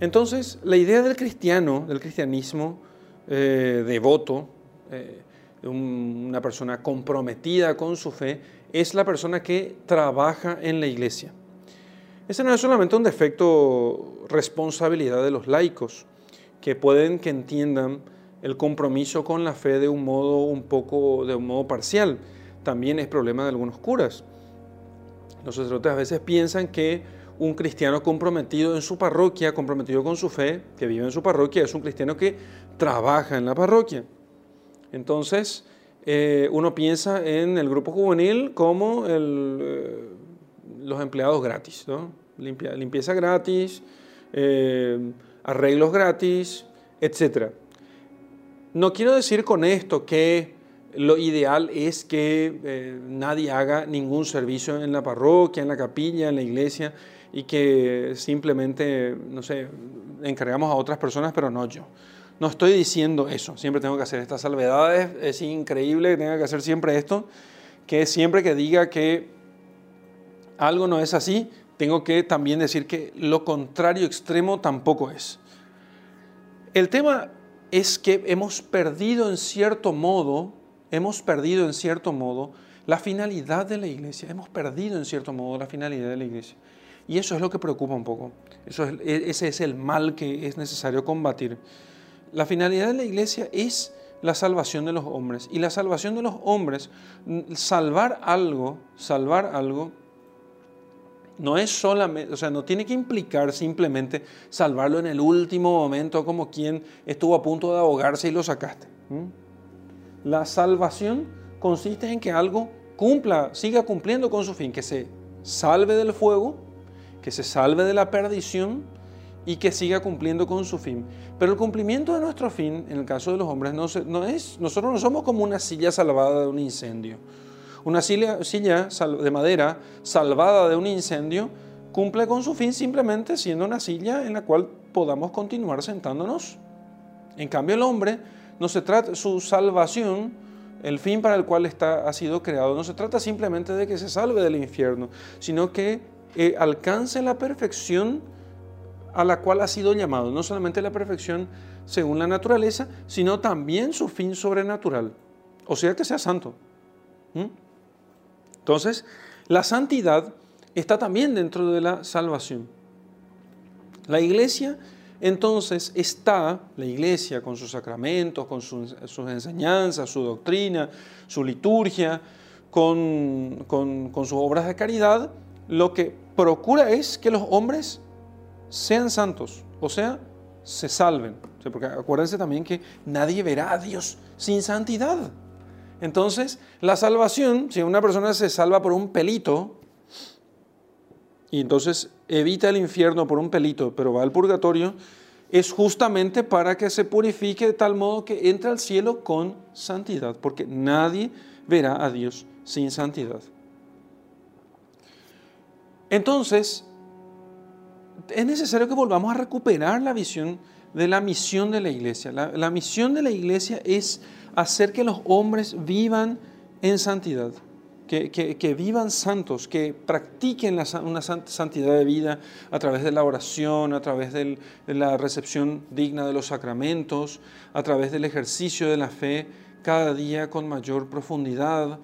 Entonces, la idea del cristiano, del cristianismo eh, devoto, eh, una persona comprometida con su fe, es la persona que trabaja en la iglesia. Ese no es solamente un defecto responsabilidad de los laicos, que pueden que entiendan el compromiso con la fe de un modo un poco, de un modo parcial. También es problema de algunos curas. Los sacerdotes a veces piensan que un cristiano comprometido en su parroquia, comprometido con su fe, que vive en su parroquia, es un cristiano que trabaja en la parroquia. Entonces, eh, uno piensa en el grupo juvenil como eh, los empleados gratis, limpieza gratis, eh, arreglos gratis, etc. No quiero decir con esto que lo ideal es que nadie haga ningún servicio en la parroquia, en la capilla, en la iglesia y que simplemente, no sé, encargamos a otras personas, pero no yo. No estoy diciendo eso, siempre tengo que hacer estas salvedades, es increíble que tenga que hacer siempre esto, que siempre que diga que algo no es así, tengo que también decir que lo contrario extremo tampoco es. El tema es que hemos perdido en cierto modo, hemos perdido en cierto modo la finalidad de la iglesia, hemos perdido en cierto modo la finalidad de la iglesia. Y eso es lo que preocupa un poco, eso es, ese es el mal que es necesario combatir. La finalidad de la iglesia es la salvación de los hombres. Y la salvación de los hombres, salvar algo, salvar algo, no es solamente, o sea, no tiene que implicar simplemente salvarlo en el último momento como quien estuvo a punto de ahogarse y lo sacaste. La salvación consiste en que algo cumpla, siga cumpliendo con su fin, que se salve del fuego, que se salve de la perdición y que siga cumpliendo con su fin. Pero el cumplimiento de nuestro fin, en el caso de los hombres, no, no es, nosotros no somos como una silla salvada de un incendio una silla, de madera salvada de un incendio cumple con su fin simplemente siendo una silla en la cual podamos continuar sentándonos. En cambio el hombre no se trata su salvación, el fin para el cual está, ha sido creado, no se trata simplemente de que se salve del infierno, sino que eh, alcance la perfección a la cual ha sido llamado, no solamente la perfección según la naturaleza, sino también su fin sobrenatural, o sea que sea santo. ¿Mm? Entonces, la santidad está también dentro de la salvación. La iglesia entonces está, la iglesia con sus sacramentos, con sus, enseñanzas, su doctrina, su liturgia, con, sus obras de caridad, lo que procura es que los hombres sean santos, o sea, se salven. porque acuérdense también que nadie verá a Dios sin santidad. Entonces, la salvación, si una persona se salva por un pelito, y entonces evita el infierno por un pelito, pero va al purgatorio, es justamente para que se purifique de tal modo que entre al cielo con santidad, porque nadie verá a Dios sin santidad. Entonces, es necesario que volvamos a recuperar la visión de la misión de la iglesia. La, misión de la iglesia es hacer que los hombres vivan en santidad, que, vivan santos, que practiquen una santidad de vida a través de la oración, a través de la recepción digna de los sacramentos, a través del ejercicio de la fe cada día con mayor profundidad.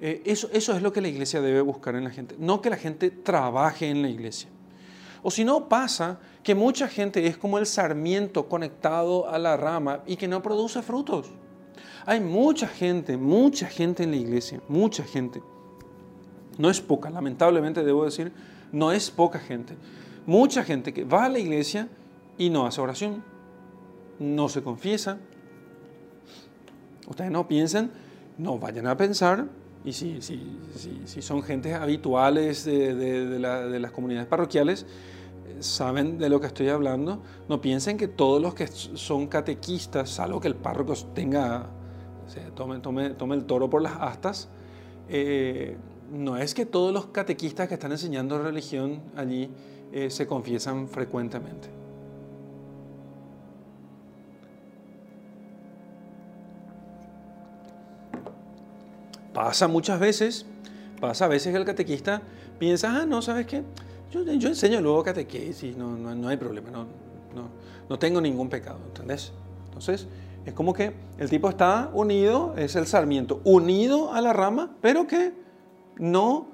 Eh, eso, eso es lo que la iglesia debe buscar en la gente, no que la gente trabaje en la iglesia. O si no pasa que mucha gente es como el sarmiento conectado a la rama y que no produce frutos. Hay mucha gente, mucha gente en la iglesia, mucha gente. No es poca, lamentablemente debo decir, no es poca gente. Mucha gente que va a la iglesia y no hace oración, no se confiesa. Ustedes no piensen, no vayan a pensar, y si, si, son gentes habituales de, de las comunidades parroquiales, saben de lo que estoy hablando, no piensen que todos los que son catequistas, salvo que el párroco tenga tome, tome, el toro por las astas. Eh, no es que todos los catequistas que están enseñando religión allí eh, se confiesan frecuentemente. Pasa muchas veces, pasa a veces que el catequista piensa, ah, no, ¿sabes qué? Yo, yo enseño luego catequesis, no, no, no hay problema, no, no, no tengo ningún pecado, ¿entendés? Entonces, es como que el tipo está unido, es el sarmiento, unido a la rama, pero que no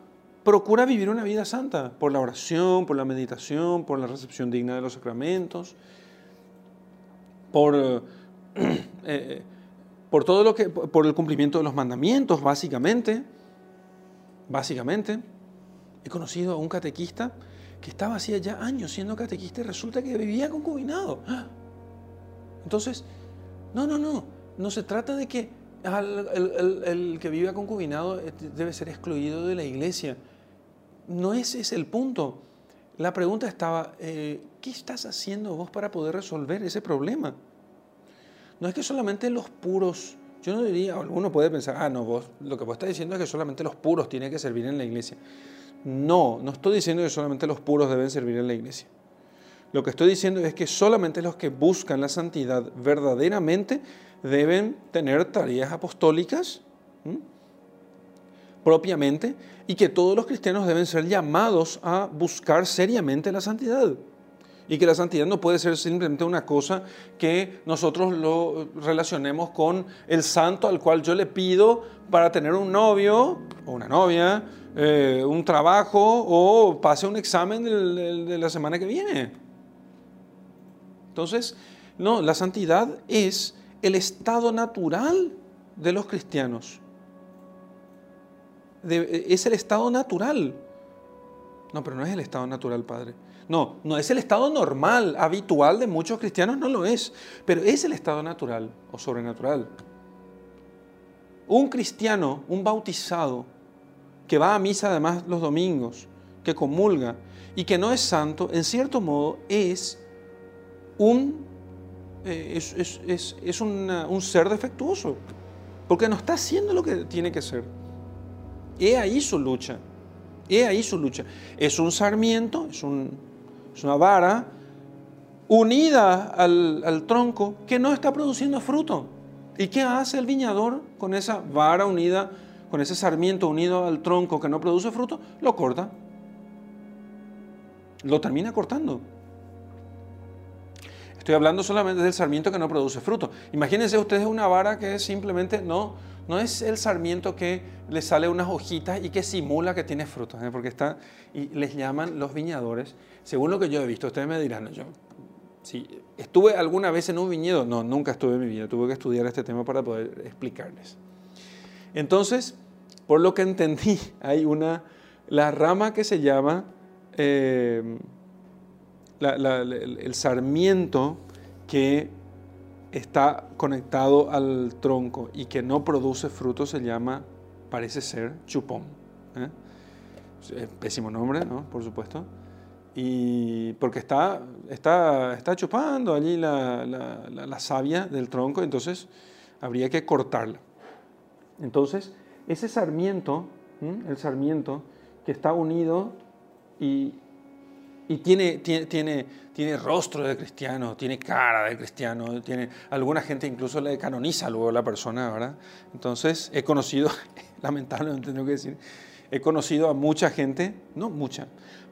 procura vivir una vida santa por la oración, por la meditación, por la recepción digna de los sacramentos, por, [CLEARS THROAT] eh, eh, por todo lo que, por el cumplimiento de los mandamientos, básicamente. Básicamente, he conocido a un catequista que estaba hacía ya años siendo catequista y resulta que vivía concubinado. Entonces, no, no, no, no se trata de que el, que vive concubinado eh, debe ser excluido de la iglesia. No ese es el punto. La pregunta estaba, eh, ¿qué estás haciendo vos para poder resolver ese problema? No es que solamente los puros, yo no diría, alguno puede pensar, ah, no, vos lo que vos estás diciendo es que solamente los puros tienen que servir en la iglesia. No, no estoy diciendo que solamente los puros deben servir en la iglesia. Lo que estoy diciendo es que solamente los que buscan la santidad verdaderamente deben tener tareas apostólicas propiamente y que todos los cristianos deben ser llamados a buscar seriamente la santidad. Y que la santidad no puede ser simplemente una cosa que nosotros lo relacionemos con el santo al cual yo le pido para tener un novio o una novia, eh, un trabajo o pase un examen de la semana que viene. Entonces, no, la santidad es el estado natural de los cristianos es el estado natural. No, pero no es el estado natural, Padre. No, no es el estado normal, habitual de muchos cristianos, no lo es, pero es el estado natural o sobrenatural. Un cristiano, un bautizado, que va a misa además los domingos, que comulga y que no es santo, en cierto modo es un, eh, es, un ser defectuoso, porque no está haciendo lo que tiene que ser. He ahí su lucha. He ahí su lucha. Es un sarmiento, es, una vara unida al, tronco que no está produciendo fruto. ¿Y qué hace el viñador con esa vara unida, con ese sarmiento unido al tronco que no produce fruto? Lo corta. Lo termina cortando. Estoy hablando solamente del sarmiento que no produce fruto. Imagínense ustedes una vara que simplemente no, no es el sarmiento que le sale unas hojitas y que simula que tiene frutos, ¿eh? porque está, y les llaman los viñadores, según lo que yo he visto, ustedes me dirán, yo, si estuve alguna vez en un viñedo, no, nunca estuve en mi vida, tuve que estudiar este tema para poder explicarles. Entonces, por lo que entendí, [LAUGHS] hay una, la rama que se llama eh, el sarmiento que está conectado al tronco y que no produce fruto se llama, parece ser, chupón. ¿eh? Pésimo nombre, ¿no? Por supuesto. Y porque está, está, está chupando allí la, la, savia del tronco, entonces habría que cortarla. Entonces, ese sarmiento, el sarmiento que está unido y, y tiene, tiene, tiene, tiene, rostro de cristiano, tiene cara de cristiano, tiene, alguna gente incluso le canoniza luego a la persona, ¿verdad? Entonces he conocido, [LAUGHS] lamentablemente tengo que decir, he conocido a mucha gente, no mucha,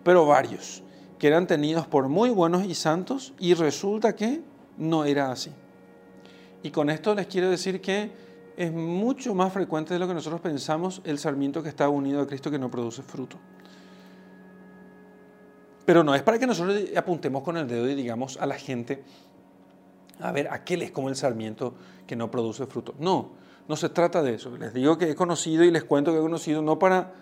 pero varios, que eran tenidos por muy buenos y santos y resulta que no era así. Y con esto les quiero decir que es mucho más frecuente de lo que nosotros pensamos el sarmiento que está unido a Cristo que no produce fruto. Pero no es para que nosotros apuntemos con el dedo y digamos a la gente, a ver, aquel es como el sarmiento que no produce fruto. No, no se trata de eso. Les digo que he conocido y les cuento que he conocido no para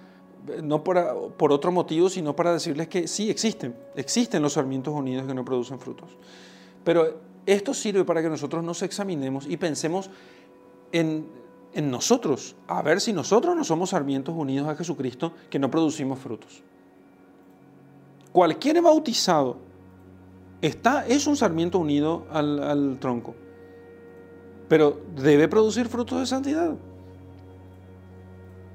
no por otro motivo, sino para decirles que sí existen, existen los sarmientos unidos que no producen frutos. Pero esto sirve para que nosotros nos examinemos y pensemos en, en nosotros, a ver si nosotros no somos sarmientos unidos a Jesucristo que no producimos frutos. Cualquier bautizado está, es un sarmiento unido al, tronco, pero debe producir frutos de santidad.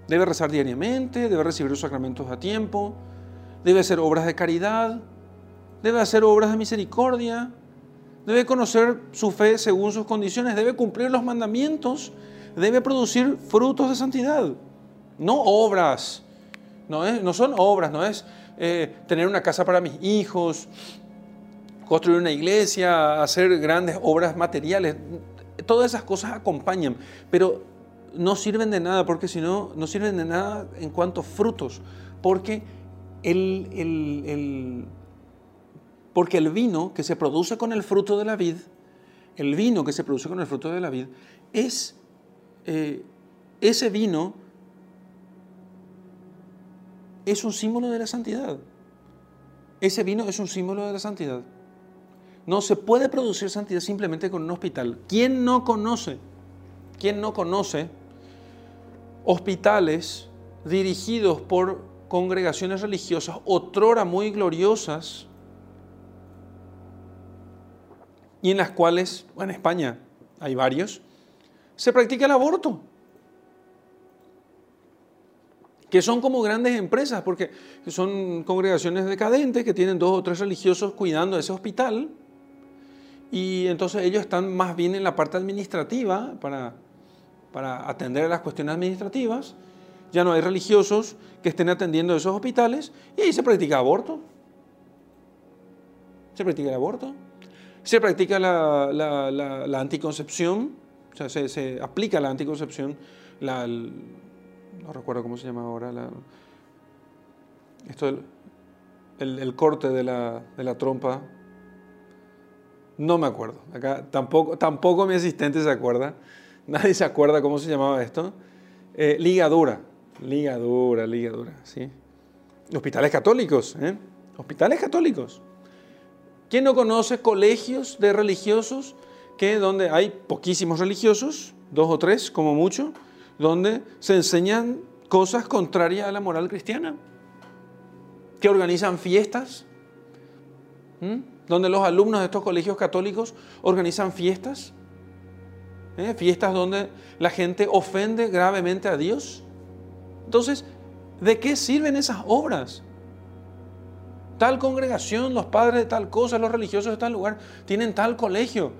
Debe rezar diariamente, debe recibir los sacramentos a tiempo, debe hacer obras de caridad, debe hacer obras de misericordia, debe conocer su fe según sus condiciones, debe cumplir los mandamientos, debe producir frutos de santidad. no obras, no, es, no son obras, no es eh, tener una casa para mis hijos, construir una iglesia, hacer grandes obras materiales. Todas esas cosas acompañan, pero no sirven de nada, porque si no, no sirven de nada en cuanto a frutos, porque el, el, porque el vino que se produce con el fruto de la vid, el vino que se produce con el fruto de la vid, es eh, ese vino es un símbolo de la santidad. Ese vino es un símbolo de la santidad. No se puede producir santidad simplemente con un hospital. ¿Quién no conoce? ¿Quién no conoce hospitales dirigidos por congregaciones religiosas, otrora muy gloriosas, y en las cuales, en España hay varios, se practica el aborto? Que son como grandes empresas, porque son congregaciones decadentes que tienen dos o tres religiosos cuidando ese hospital, y entonces ellos están más bien en la parte administrativa para, para atender las cuestiones administrativas. Ya no hay religiosos que estén atendiendo esos hospitales y ahí se practica aborto. Se practica el aborto. Se practica la, la, anticoncepción, o sea, se, se, aplica la anticoncepción, no recuerdo cómo se llama ahora, esto el, el, corte de la, de la trompa no me acuerdo. Acá tampoco, tampoco mi asistente se acuerda. [LAUGHS] Nadie se acuerda cómo se llamaba esto. Eh, ligadura. Ligadura, ligadura, ¿sí? Hospitales católicos, ¿eh? Hospitales católicos. ¿Quién no conoce colegios de religiosos que donde hay poquísimos religiosos, dos o tres como mucho, donde se enseñan cosas contrarias a la moral cristiana? Que organizan fiestas, donde los alumnos de estos colegios católicos organizan fiestas, ¿eh? fiestas donde la gente ofende gravemente a Dios. Entonces, ¿de qué sirven esas obras? Tal congregación, los padres de tal cosa, los religiosos de tal lugar, tienen tal colegio.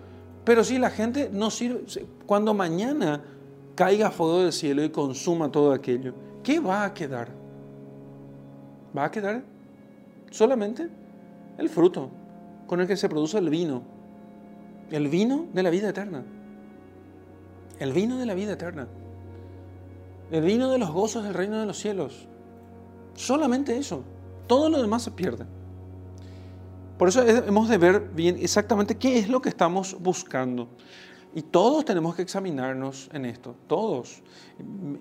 Pero si la gente no sirve, cuando mañana caiga fuego del cielo y consuma todo aquello, ¿qué va a quedar? ¿Va a quedar solamente el fruto? con el que se produce el vino. El vino de la vida eterna. El vino de la vida eterna. El vino de los gozos del reino de los cielos. Solamente eso. Todo lo demás se pierde. Por eso hemos de ver bien exactamente qué es lo que estamos buscando. Y todos tenemos que examinarnos en esto, todos.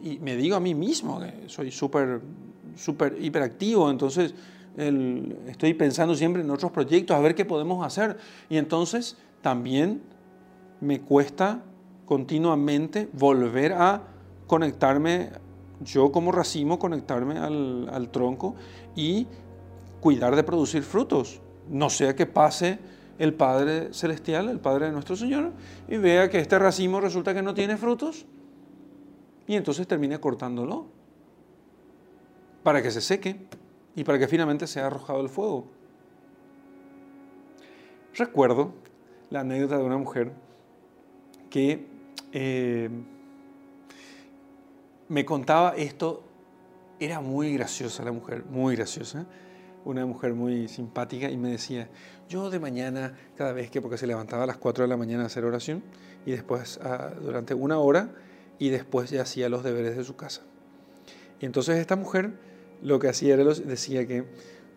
Y me digo a mí mismo que soy súper, súper hiperactivo, entonces estoy pensando siempre en otros proyectos, a ver qué podemos hacer. Y entonces también me cuesta continuamente volver a conectarme, yo como racimo, conectarme al, al tronco y cuidar de producir frutos. No sea que pase el Padre Celestial, el Padre de nuestro Señor, y vea que este racimo resulta que no tiene frutos y entonces termine cortándolo para que se seque y para que finalmente sea arrojado el fuego. Recuerdo la anécdota de una mujer que eh, me contaba esto, era muy graciosa la mujer, muy graciosa, una mujer muy simpática y me decía, yo de mañana, cada vez que, porque se levantaba a las 4 de la mañana a hacer oración y después ah, durante una hora y después ya hacía los deberes de su casa. Y entonces esta mujer lo que hacía era, decía que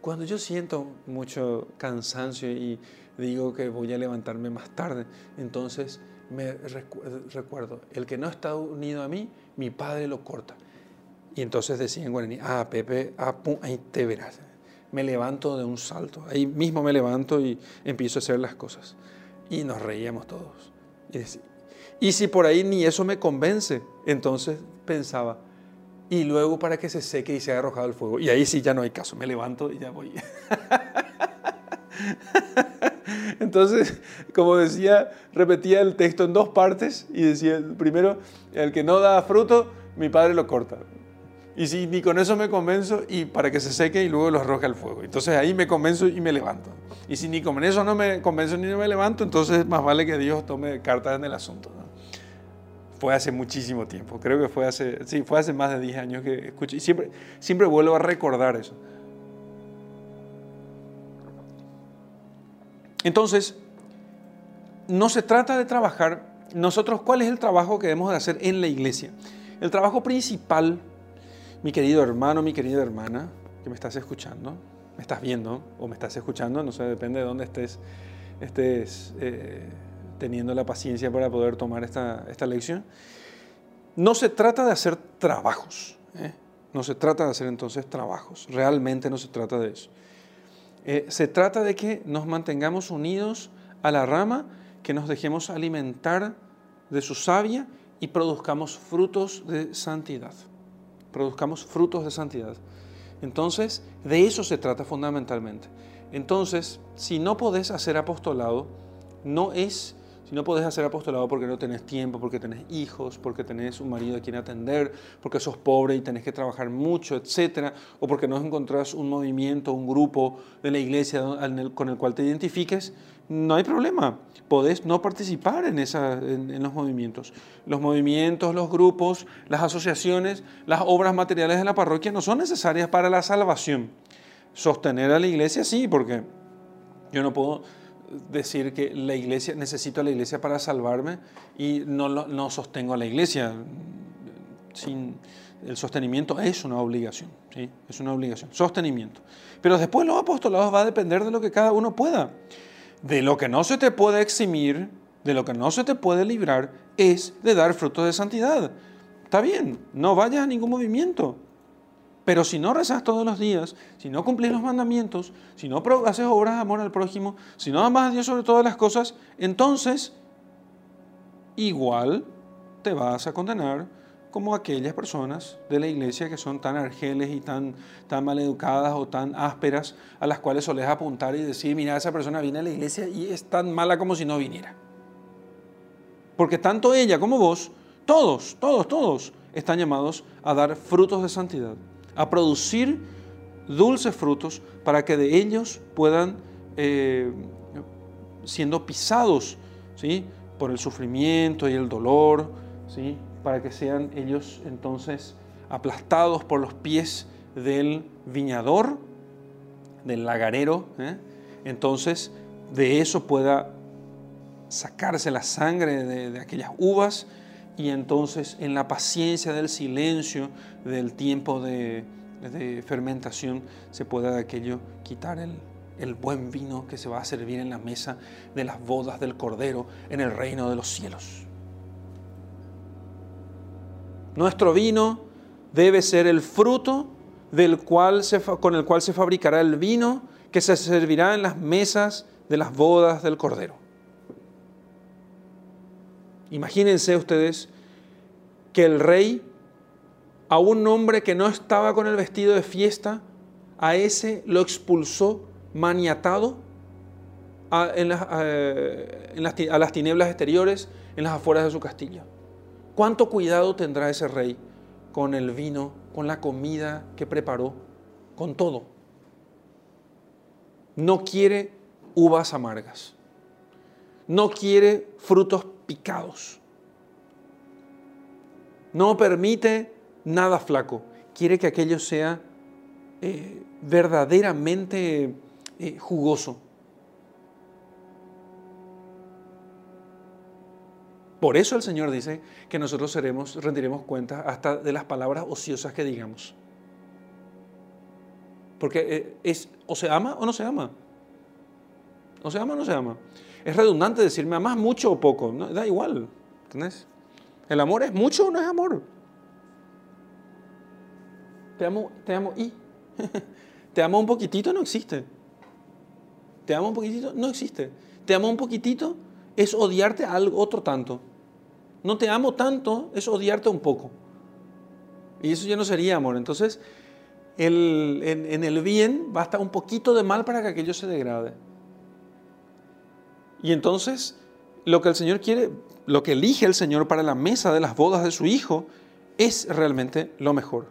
cuando yo siento mucho cansancio y digo que voy a levantarme más tarde, entonces me recuerdo, el que no está unido a mí, mi padre lo corta. Y entonces decía en guaraní, ah, Pepe, ah, pum, ahí te verás. Me levanto de un salto, ahí mismo me levanto y empiezo a hacer las cosas. Y nos reíamos todos. Y, si por ahí ni eso me convence, entonces pensaba, y luego para que se seque y sea arrojado al fuego. Y ahí sí ya no hay caso, me levanto y ya voy. [LAUGHS] Entonces, como decía, repetía el texto en dos partes y decía, primero, el que no da fruto, mi padre lo corta. Y si ni con eso me convenzo, y para que se seque y luego lo arroja al fuego. Entonces ahí me convenzo y me levanto. Y si ni con eso no me convenzo ni me levanto, entonces más vale que Dios tome cartas en el asunto. fue hace muchísimo tiempo, creo que fue hace, sí, fue hace más de 10 años que escuché, y siempre, siempre vuelvo a recordar eso. Entonces, no se trata de trabajar, nosotros, ¿cuál es el trabajo que debemos de hacer en la iglesia? El trabajo principal, mi querido hermano, mi querida hermana, que me estás escuchando, me estás viendo o me estás escuchando, no sé, depende de dónde estés, estés eh, teniendo la paciencia para poder tomar esta, esta lección. No se trata de hacer trabajos, ¿eh? no se trata de hacer entonces trabajos, realmente no se trata de eso. Eh, se trata de que nos mantengamos unidos a la rama, que nos dejemos alimentar de su savia y produzcamos frutos de santidad. Produzcamos frutos de santidad. Entonces, de eso se trata fundamentalmente. Entonces, si no podés hacer apostolado, no es si no podés hacer apostolado porque no tenés tiempo, porque tenés hijos, porque tenés un marido a quien atender, porque sos pobre y tenés que trabajar mucho, etc. O porque no encontrás un movimiento, un grupo de la iglesia con el cual te identifiques, no hay problema. Podés no participar en, esa, en los movimientos. Los movimientos, los grupos, las asociaciones, las obras materiales de la parroquia no son necesarias para la salvación. Sostener a la iglesia sí, porque yo no puedo decir que la iglesia, necesito a la iglesia para salvarme y no, no sostengo a la iglesia. Sin, el sostenimiento es una obligación, ¿sí? es una obligación, sostenimiento. Pero después los apostolados va a depender de lo que cada uno pueda. De lo que no se te puede eximir, de lo que no se te puede librar, es de dar frutos de santidad. Está bien, no vayas a ningún movimiento, pero si no rezas todos los días, si no cumplís los mandamientos, si no haces obras de amor al prójimo, si no amas a Dios sobre todas las cosas, entonces igual te vas a condenar como aquellas personas de la iglesia que son tan argeles y tan, tan mal educadas o tan ásperas a las cuales solés apuntar y decir, mira, esa persona viene a la iglesia y es tan mala como si no viniera. Porque tanto ella como vos, todos, todos, todos, están llamados a dar frutos de santidad a producir dulces frutos para que de ellos puedan, eh, siendo pisados ¿sí? por el sufrimiento y el dolor, ¿sí? Para que sean ellos entonces aplastados por los pies del viñador, del lagarero, ¿eh? entonces de eso pueda sacarse la sangre de aquellas uvas y entonces en la paciencia del silencio, del tiempo de, fermentación, se pueda de aquello quitar el, el buen vino que se va a servir en la mesa de las bodas del Cordero en el reino de los cielos. Nuestro vino debe ser el fruto del cual con el cual se fabricará el vino que se servirá en las mesas de las bodas del Cordero. Imagínense ustedes que el rey, a un hombre que no estaba con el vestido de fiesta, a ese lo expulsó maniatado a, a las tinieblas exteriores, en las afueras de su castillo. ¿Cuánto cuidado tendrá ese rey con el vino, con la comida que preparó, con todo? No quiere uvas amargas. No quiere frutos picados. No permite nada flaco. Quiere que aquello sea eh, verdaderamente eh, jugoso. Por eso el Señor dice que nosotros seremos, rendiremos cuenta hasta de las palabras ociosas que digamos. Porque eh, es o se ama o no se ama. O se ama o no se ama. Es redundante decirme amas mucho o poco, no, da igual, ¿entendés? ¿El amor es mucho o no es amor? Te amo, te amo y. [LAUGHS] te amo un poquitito no existe. Te amo un poquitito no existe. Te amo un poquitito es odiarte a otro tanto. No te amo tanto es odiarte un poco. Y eso ya no sería amor. Entonces, en, en el bien basta un poquito de mal para que aquello se degrade. Y entonces lo que el Señor quiere, lo que elige el Señor para la mesa de las bodas de su hijo es realmente lo mejor.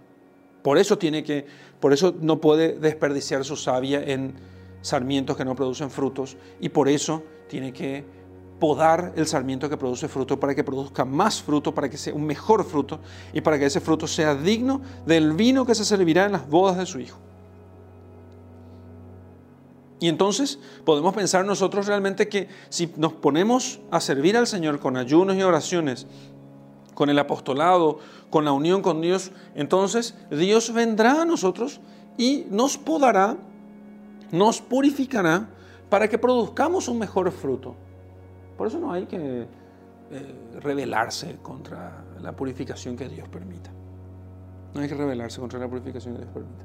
Por eso tiene que, por eso no puede desperdiciar su savia en sarmientos que no producen frutos y por eso tiene que podar el sarmiento que produce fruto para que produzca más fruto, para que sea un mejor fruto y para que ese fruto sea digno del vino que se servirá en las bodas de su hijo. Y entonces podemos pensar nosotros realmente que si nos ponemos a servir al Señor con ayunos y oraciones, con el apostolado, con la unión con Dios, entonces Dios vendrá a nosotros y nos podará, nos purificará para que produzcamos un mejor fruto. Por eso no hay que eh, rebelarse contra la purificación que Dios permita. No hay que rebelarse contra la purificación que Dios permita.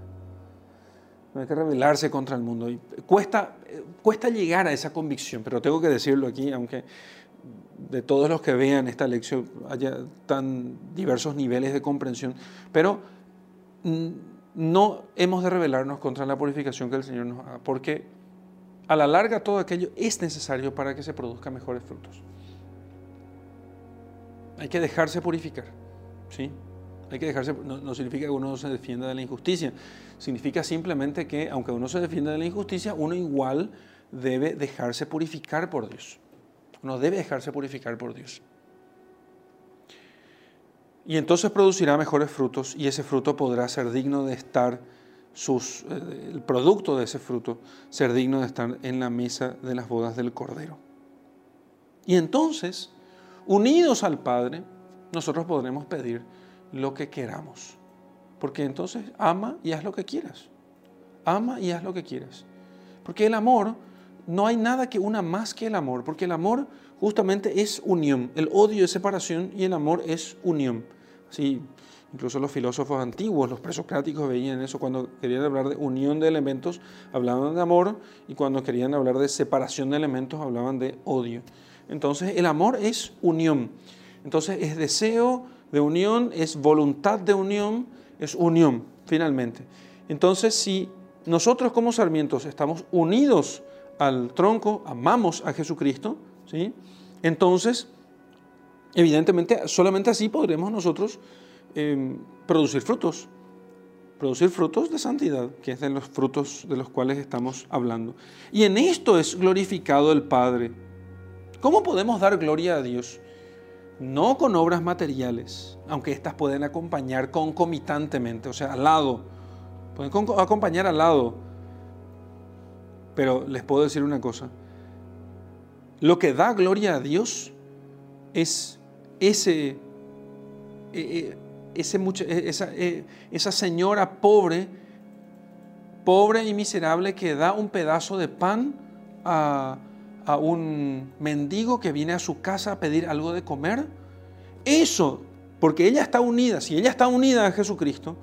No hay que rebelarse contra el mundo. Y cuesta, cuesta llegar a esa convicción, pero tengo que decirlo aquí, aunque de todos los que vean esta lección haya tan diversos niveles de comprensión, pero no hemos de rebelarnos contra la purificación que el Señor nos haga, porque a la larga todo aquello es necesario para que se produzcan mejores frutos. Hay que dejarse purificar, ¿sí? Hay que dejarse, no, significa que uno se defienda de la injusticia, significa simplemente que aunque uno se defienda de la injusticia, uno igual debe dejarse purificar por Dios. Uno debe dejarse purificar por Dios. Y entonces producirá mejores frutos y ese fruto podrá ser digno de estar, sus, eh, el producto de ese fruto, ser digno de estar en la mesa de las bodas del Cordero. Y entonces, unidos al Padre, nosotros podremos pedir lo que queramos. Porque entonces ama y haz lo que quieras. Ama y haz lo que quieras. Porque el amor, no hay nada que una más que el amor, porque el amor justamente es unión. El odio es separación y el amor es unión. Sí, incluso los filósofos antiguos, los presocráticos veían eso cuando querían hablar de unión de elementos, hablaban de amor y cuando querían hablar de separación de elementos, hablaban de odio. Entonces, el amor es unión. Entonces, es deseo de unión, es voluntad de unión, es unión, finalmente. Entonces, si nosotros como sarmientos estamos unidos al tronco, amamos a Jesucristo, ¿sí? entonces, evidentemente, solamente así podremos nosotros em, producir frutos, producir frutos de santidad, que es de los frutos de los cuales estamos hablando. Y en esto es glorificado el Padre. ¿Cómo podemos dar gloria a Dios? no con obras materiales, aunque éstas pueden acompañar concomitantemente, o sea, al lado, pueden acompañar al lado. Pero les puedo decir una cosa, lo que da gloria a Dios es ese, e, e, ese e, esa, señora pobre, pobre y miserable que da un pedazo de pan a a un mendigo que viene a su casa a pedir algo de comer. Eso, porque ella está unida, si ella está unida a Jesucristo,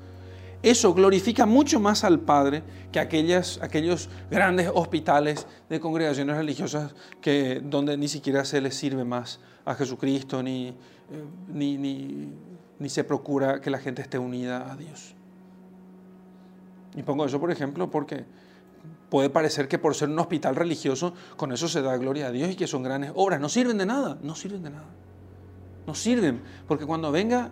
eso glorifica mucho más al Padre que aquellas, aquellos grandes hospitales de congregaciones religiosas que, donde ni siquiera se les sirve más a Jesucristo ni, eh, ni, ni, ni se procura que la gente esté unida a Dios. Y pongo eso, por ejemplo, porque Puede parecer que por ser un hospital religioso, con eso se da gloria a Dios y que son grandes obras. No sirven de nada, no sirven de nada. No sirven, porque cuando venga,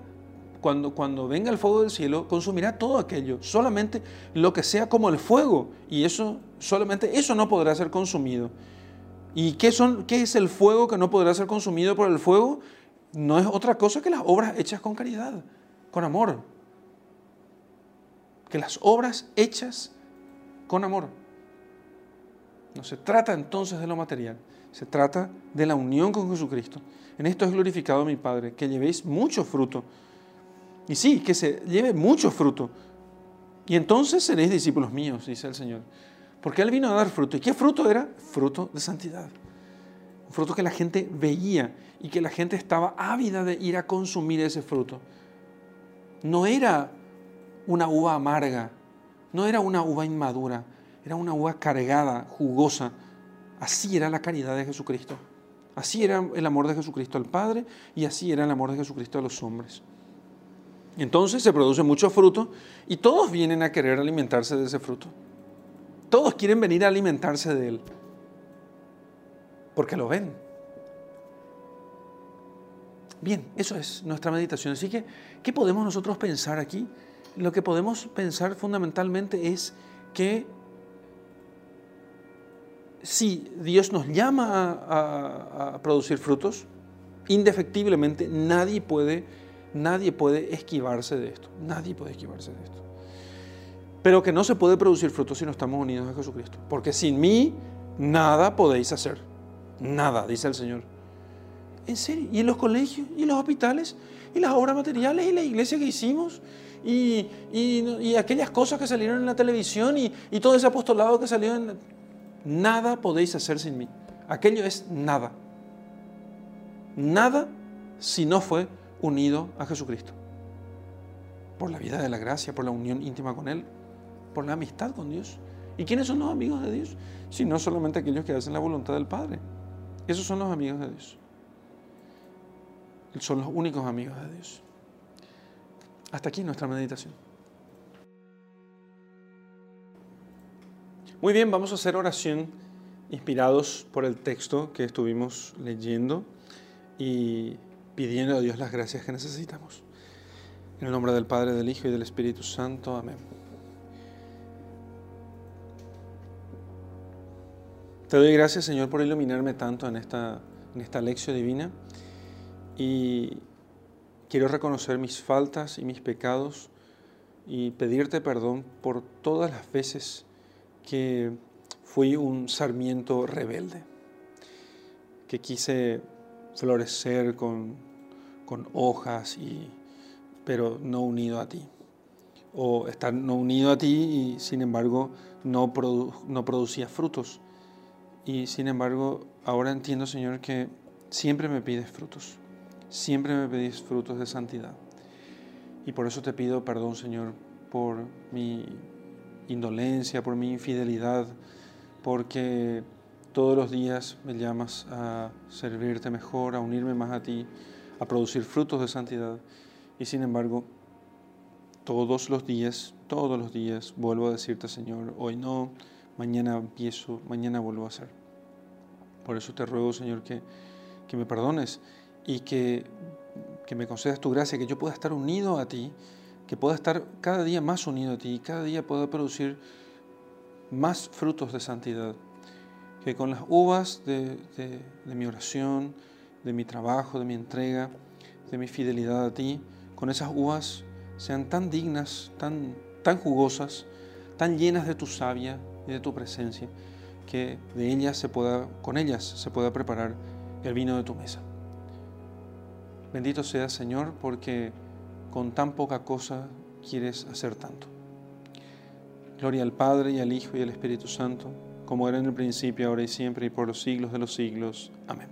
cuando, cuando venga el fuego del cielo, consumirá todo aquello, solamente lo que sea como el fuego. Y eso, solamente eso no podrá ser consumido. ¿Y qué, son, qué es el fuego que no podrá ser consumido por el fuego? No es otra cosa que las obras hechas con caridad, con amor. Que las obras hechas con amor. No se trata entonces de lo material, se trata de la unión con Jesucristo. En esto es glorificado mi Padre, que llevéis mucho fruto. Y sí, que se lleve mucho fruto. Y entonces seréis discípulos míos, dice el Señor. Porque Él vino a dar fruto. ¿Y qué fruto era? Fruto de santidad. Un fruto que la gente veía y que la gente estaba ávida de ir a consumir ese fruto. No era una uva amarga, no era una uva inmadura, era una uva cargada, jugosa. Así era la caridad de Jesucristo. Así era el amor de Jesucristo al Padre y así era el amor de Jesucristo a los hombres. Entonces se produce mucho fruto y todos vienen a querer alimentarse de ese fruto. Todos quieren venir a alimentarse de él. Porque lo ven. Bien, eso es nuestra meditación. Así que, ¿qué podemos nosotros pensar aquí? Lo que podemos pensar fundamentalmente es que si Dios nos llama a, producir frutos, indefectiblemente nadie puede, nadie puede esquivarse de esto. Nadie puede esquivarse de esto. Pero que no se puede producir frutos si no estamos unidos a Jesucristo. Porque sin mí nada podéis hacer. Nada, dice el Señor. En serio. Y en los colegios, y en los hospitales, y las obras materiales, y la iglesia que hicimos, y, aquellas cosas que salieron en la televisión, y, y todo ese apostolado que salió en... Nada podéis hacer sin mí. Aquello es nada. Nada si no fue unido a Jesucristo. Por la vida de la gracia, por la unión íntima con Él, por la amistad con Dios. ¿Y quiénes son los amigos de Dios? Si no solamente aquellos que hacen la voluntad del Padre. Esos son los amigos de Dios. Son los únicos amigos de Dios. Hasta aquí nuestra meditación. Muy bien, vamos a hacer oración inspirados por el texto que estuvimos leyendo y pidiendo a Dios las gracias que necesitamos. En el nombre del Padre, del Hijo y del Espíritu Santo. Amén. Te doy gracias, Señor, por iluminarme tanto en esta, en esta lección divina y quiero reconocer mis faltas y mis pecados y pedirte perdón por todas las veces que fui un sarmiento rebelde, que quise florecer con, con hojas, y, pero no unido a ti, o estar no unido a ti y sin embargo no, no producía frutos y sin embargo, ahora entiendo, Señor, que siempre me pides frutos. Siempre me pedís frutos de santidad. Y por eso te pido perdón, Señor, por mi indolencia, por mi infidelidad, porque todos los días me llamas a servirte mejor, a unirme más a ti, a producir frutos de santidad. Y sin embargo, todos los días, todos los días vuelvo a decirte, Señor, hoy no, mañana empiezo, mañana vuelvo a hacer. Por eso te ruego, Señor, que, que me perdones y que, que me concedas tu gracia, que yo pueda estar unido a ti, que pueda estar cada día más unido a ti y cada día pueda producir más frutos de santidad. Que con las uvas de, mi oración, de mi trabajo, de mi entrega, de mi fidelidad a ti, con esas uvas sean tan dignas, tan, tan jugosas, tan llenas de tu savia y de tu presencia, que de ellas se pueda, con ellas se pueda preparar el vino de tu mesa. Bendito sea Señor, porque con tan poca cosa quieres hacer tanto. Gloria al Padre y al Hijo y al Espíritu Santo, como era en el principio, ahora y siempre, y por los siglos de los siglos. Amén.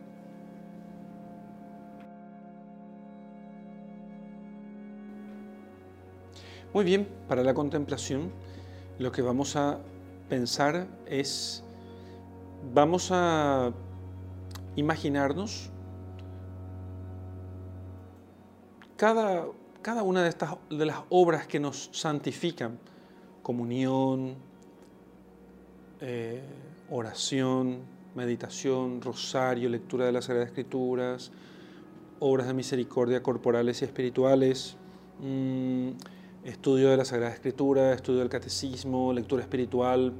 Muy bien, para la contemplación lo que vamos a pensar es, vamos a imaginarnos cada, cada una de, estas, de las obras que nos santifican, comunión, eh, oración, meditación, rosario, lectura de las Sagradas Escrituras, obras de misericordia corporales y espirituales, mm, estudio de la Sagrada Escritura, estudio del Catecismo, lectura espiritual,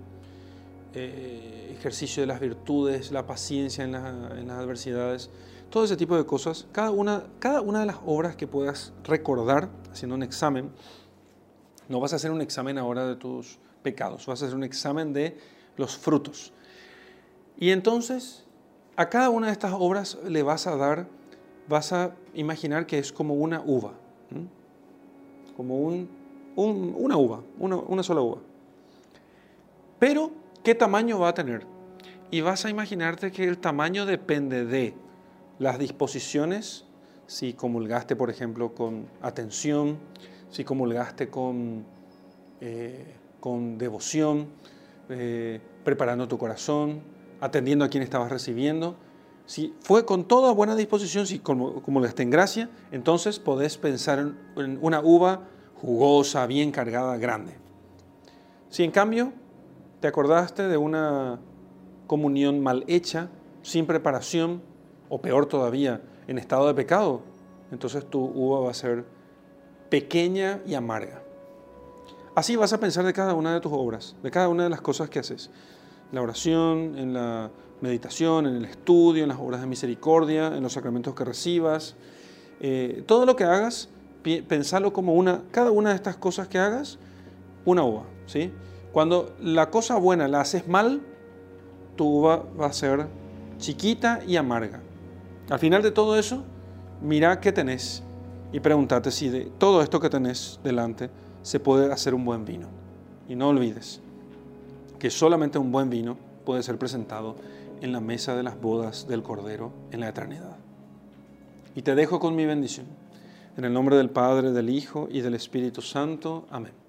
eh, ejercicio de las virtudes, la paciencia en, las adversidades, todo ese tipo de cosas. Cada una, cada una de las obras que puedas recordar haciendo un examen, no vas a hacer un examen ahora de tus pecados, vas a hacer un examen de los frutos. Y entonces, a cada una de estas obras le vas a dar, vas a imaginar que es como una uva como un, una uva, una, una sola uva. Pero, ¿qué tamaño va a tener? Y vas a imaginarte que el tamaño depende de las disposiciones, si comulgaste, por ejemplo, con atención, si comulgaste con, eh, con devoción, eh, preparando tu corazón, atendiendo a quien estabas recibiendo. Si fue con toda buena disposición, si le en gracia, entonces podés pensar en una uva jugosa, bien cargada, grande. Si en cambio te acordaste de una comunión mal hecha, sin preparación, o peor todavía, en estado de pecado, entonces tu uva va a ser pequeña y amarga. Así vas a pensar de cada una de tus obras, de cada una de las cosas que haces la oración, en la meditación, en el estudio, en las obras de misericordia, en los sacramentos que recibas. Eh, todo lo que hagas, pensalo como una, cada una de estas cosas que hagas, una uva. ¿sí? Cuando la cosa buena la haces mal, tu uva va a ser chiquita y amarga. Al final de todo eso, mira qué tenés y pregúntate si de todo esto que tenés delante se puede hacer un buen vino. Y no olvides que solamente un buen vino puede ser presentado en la mesa de las bodas del Cordero en la eternidad. Y te dejo con mi bendición. En el nombre del Padre, del Hijo y del Espíritu Santo. Amén.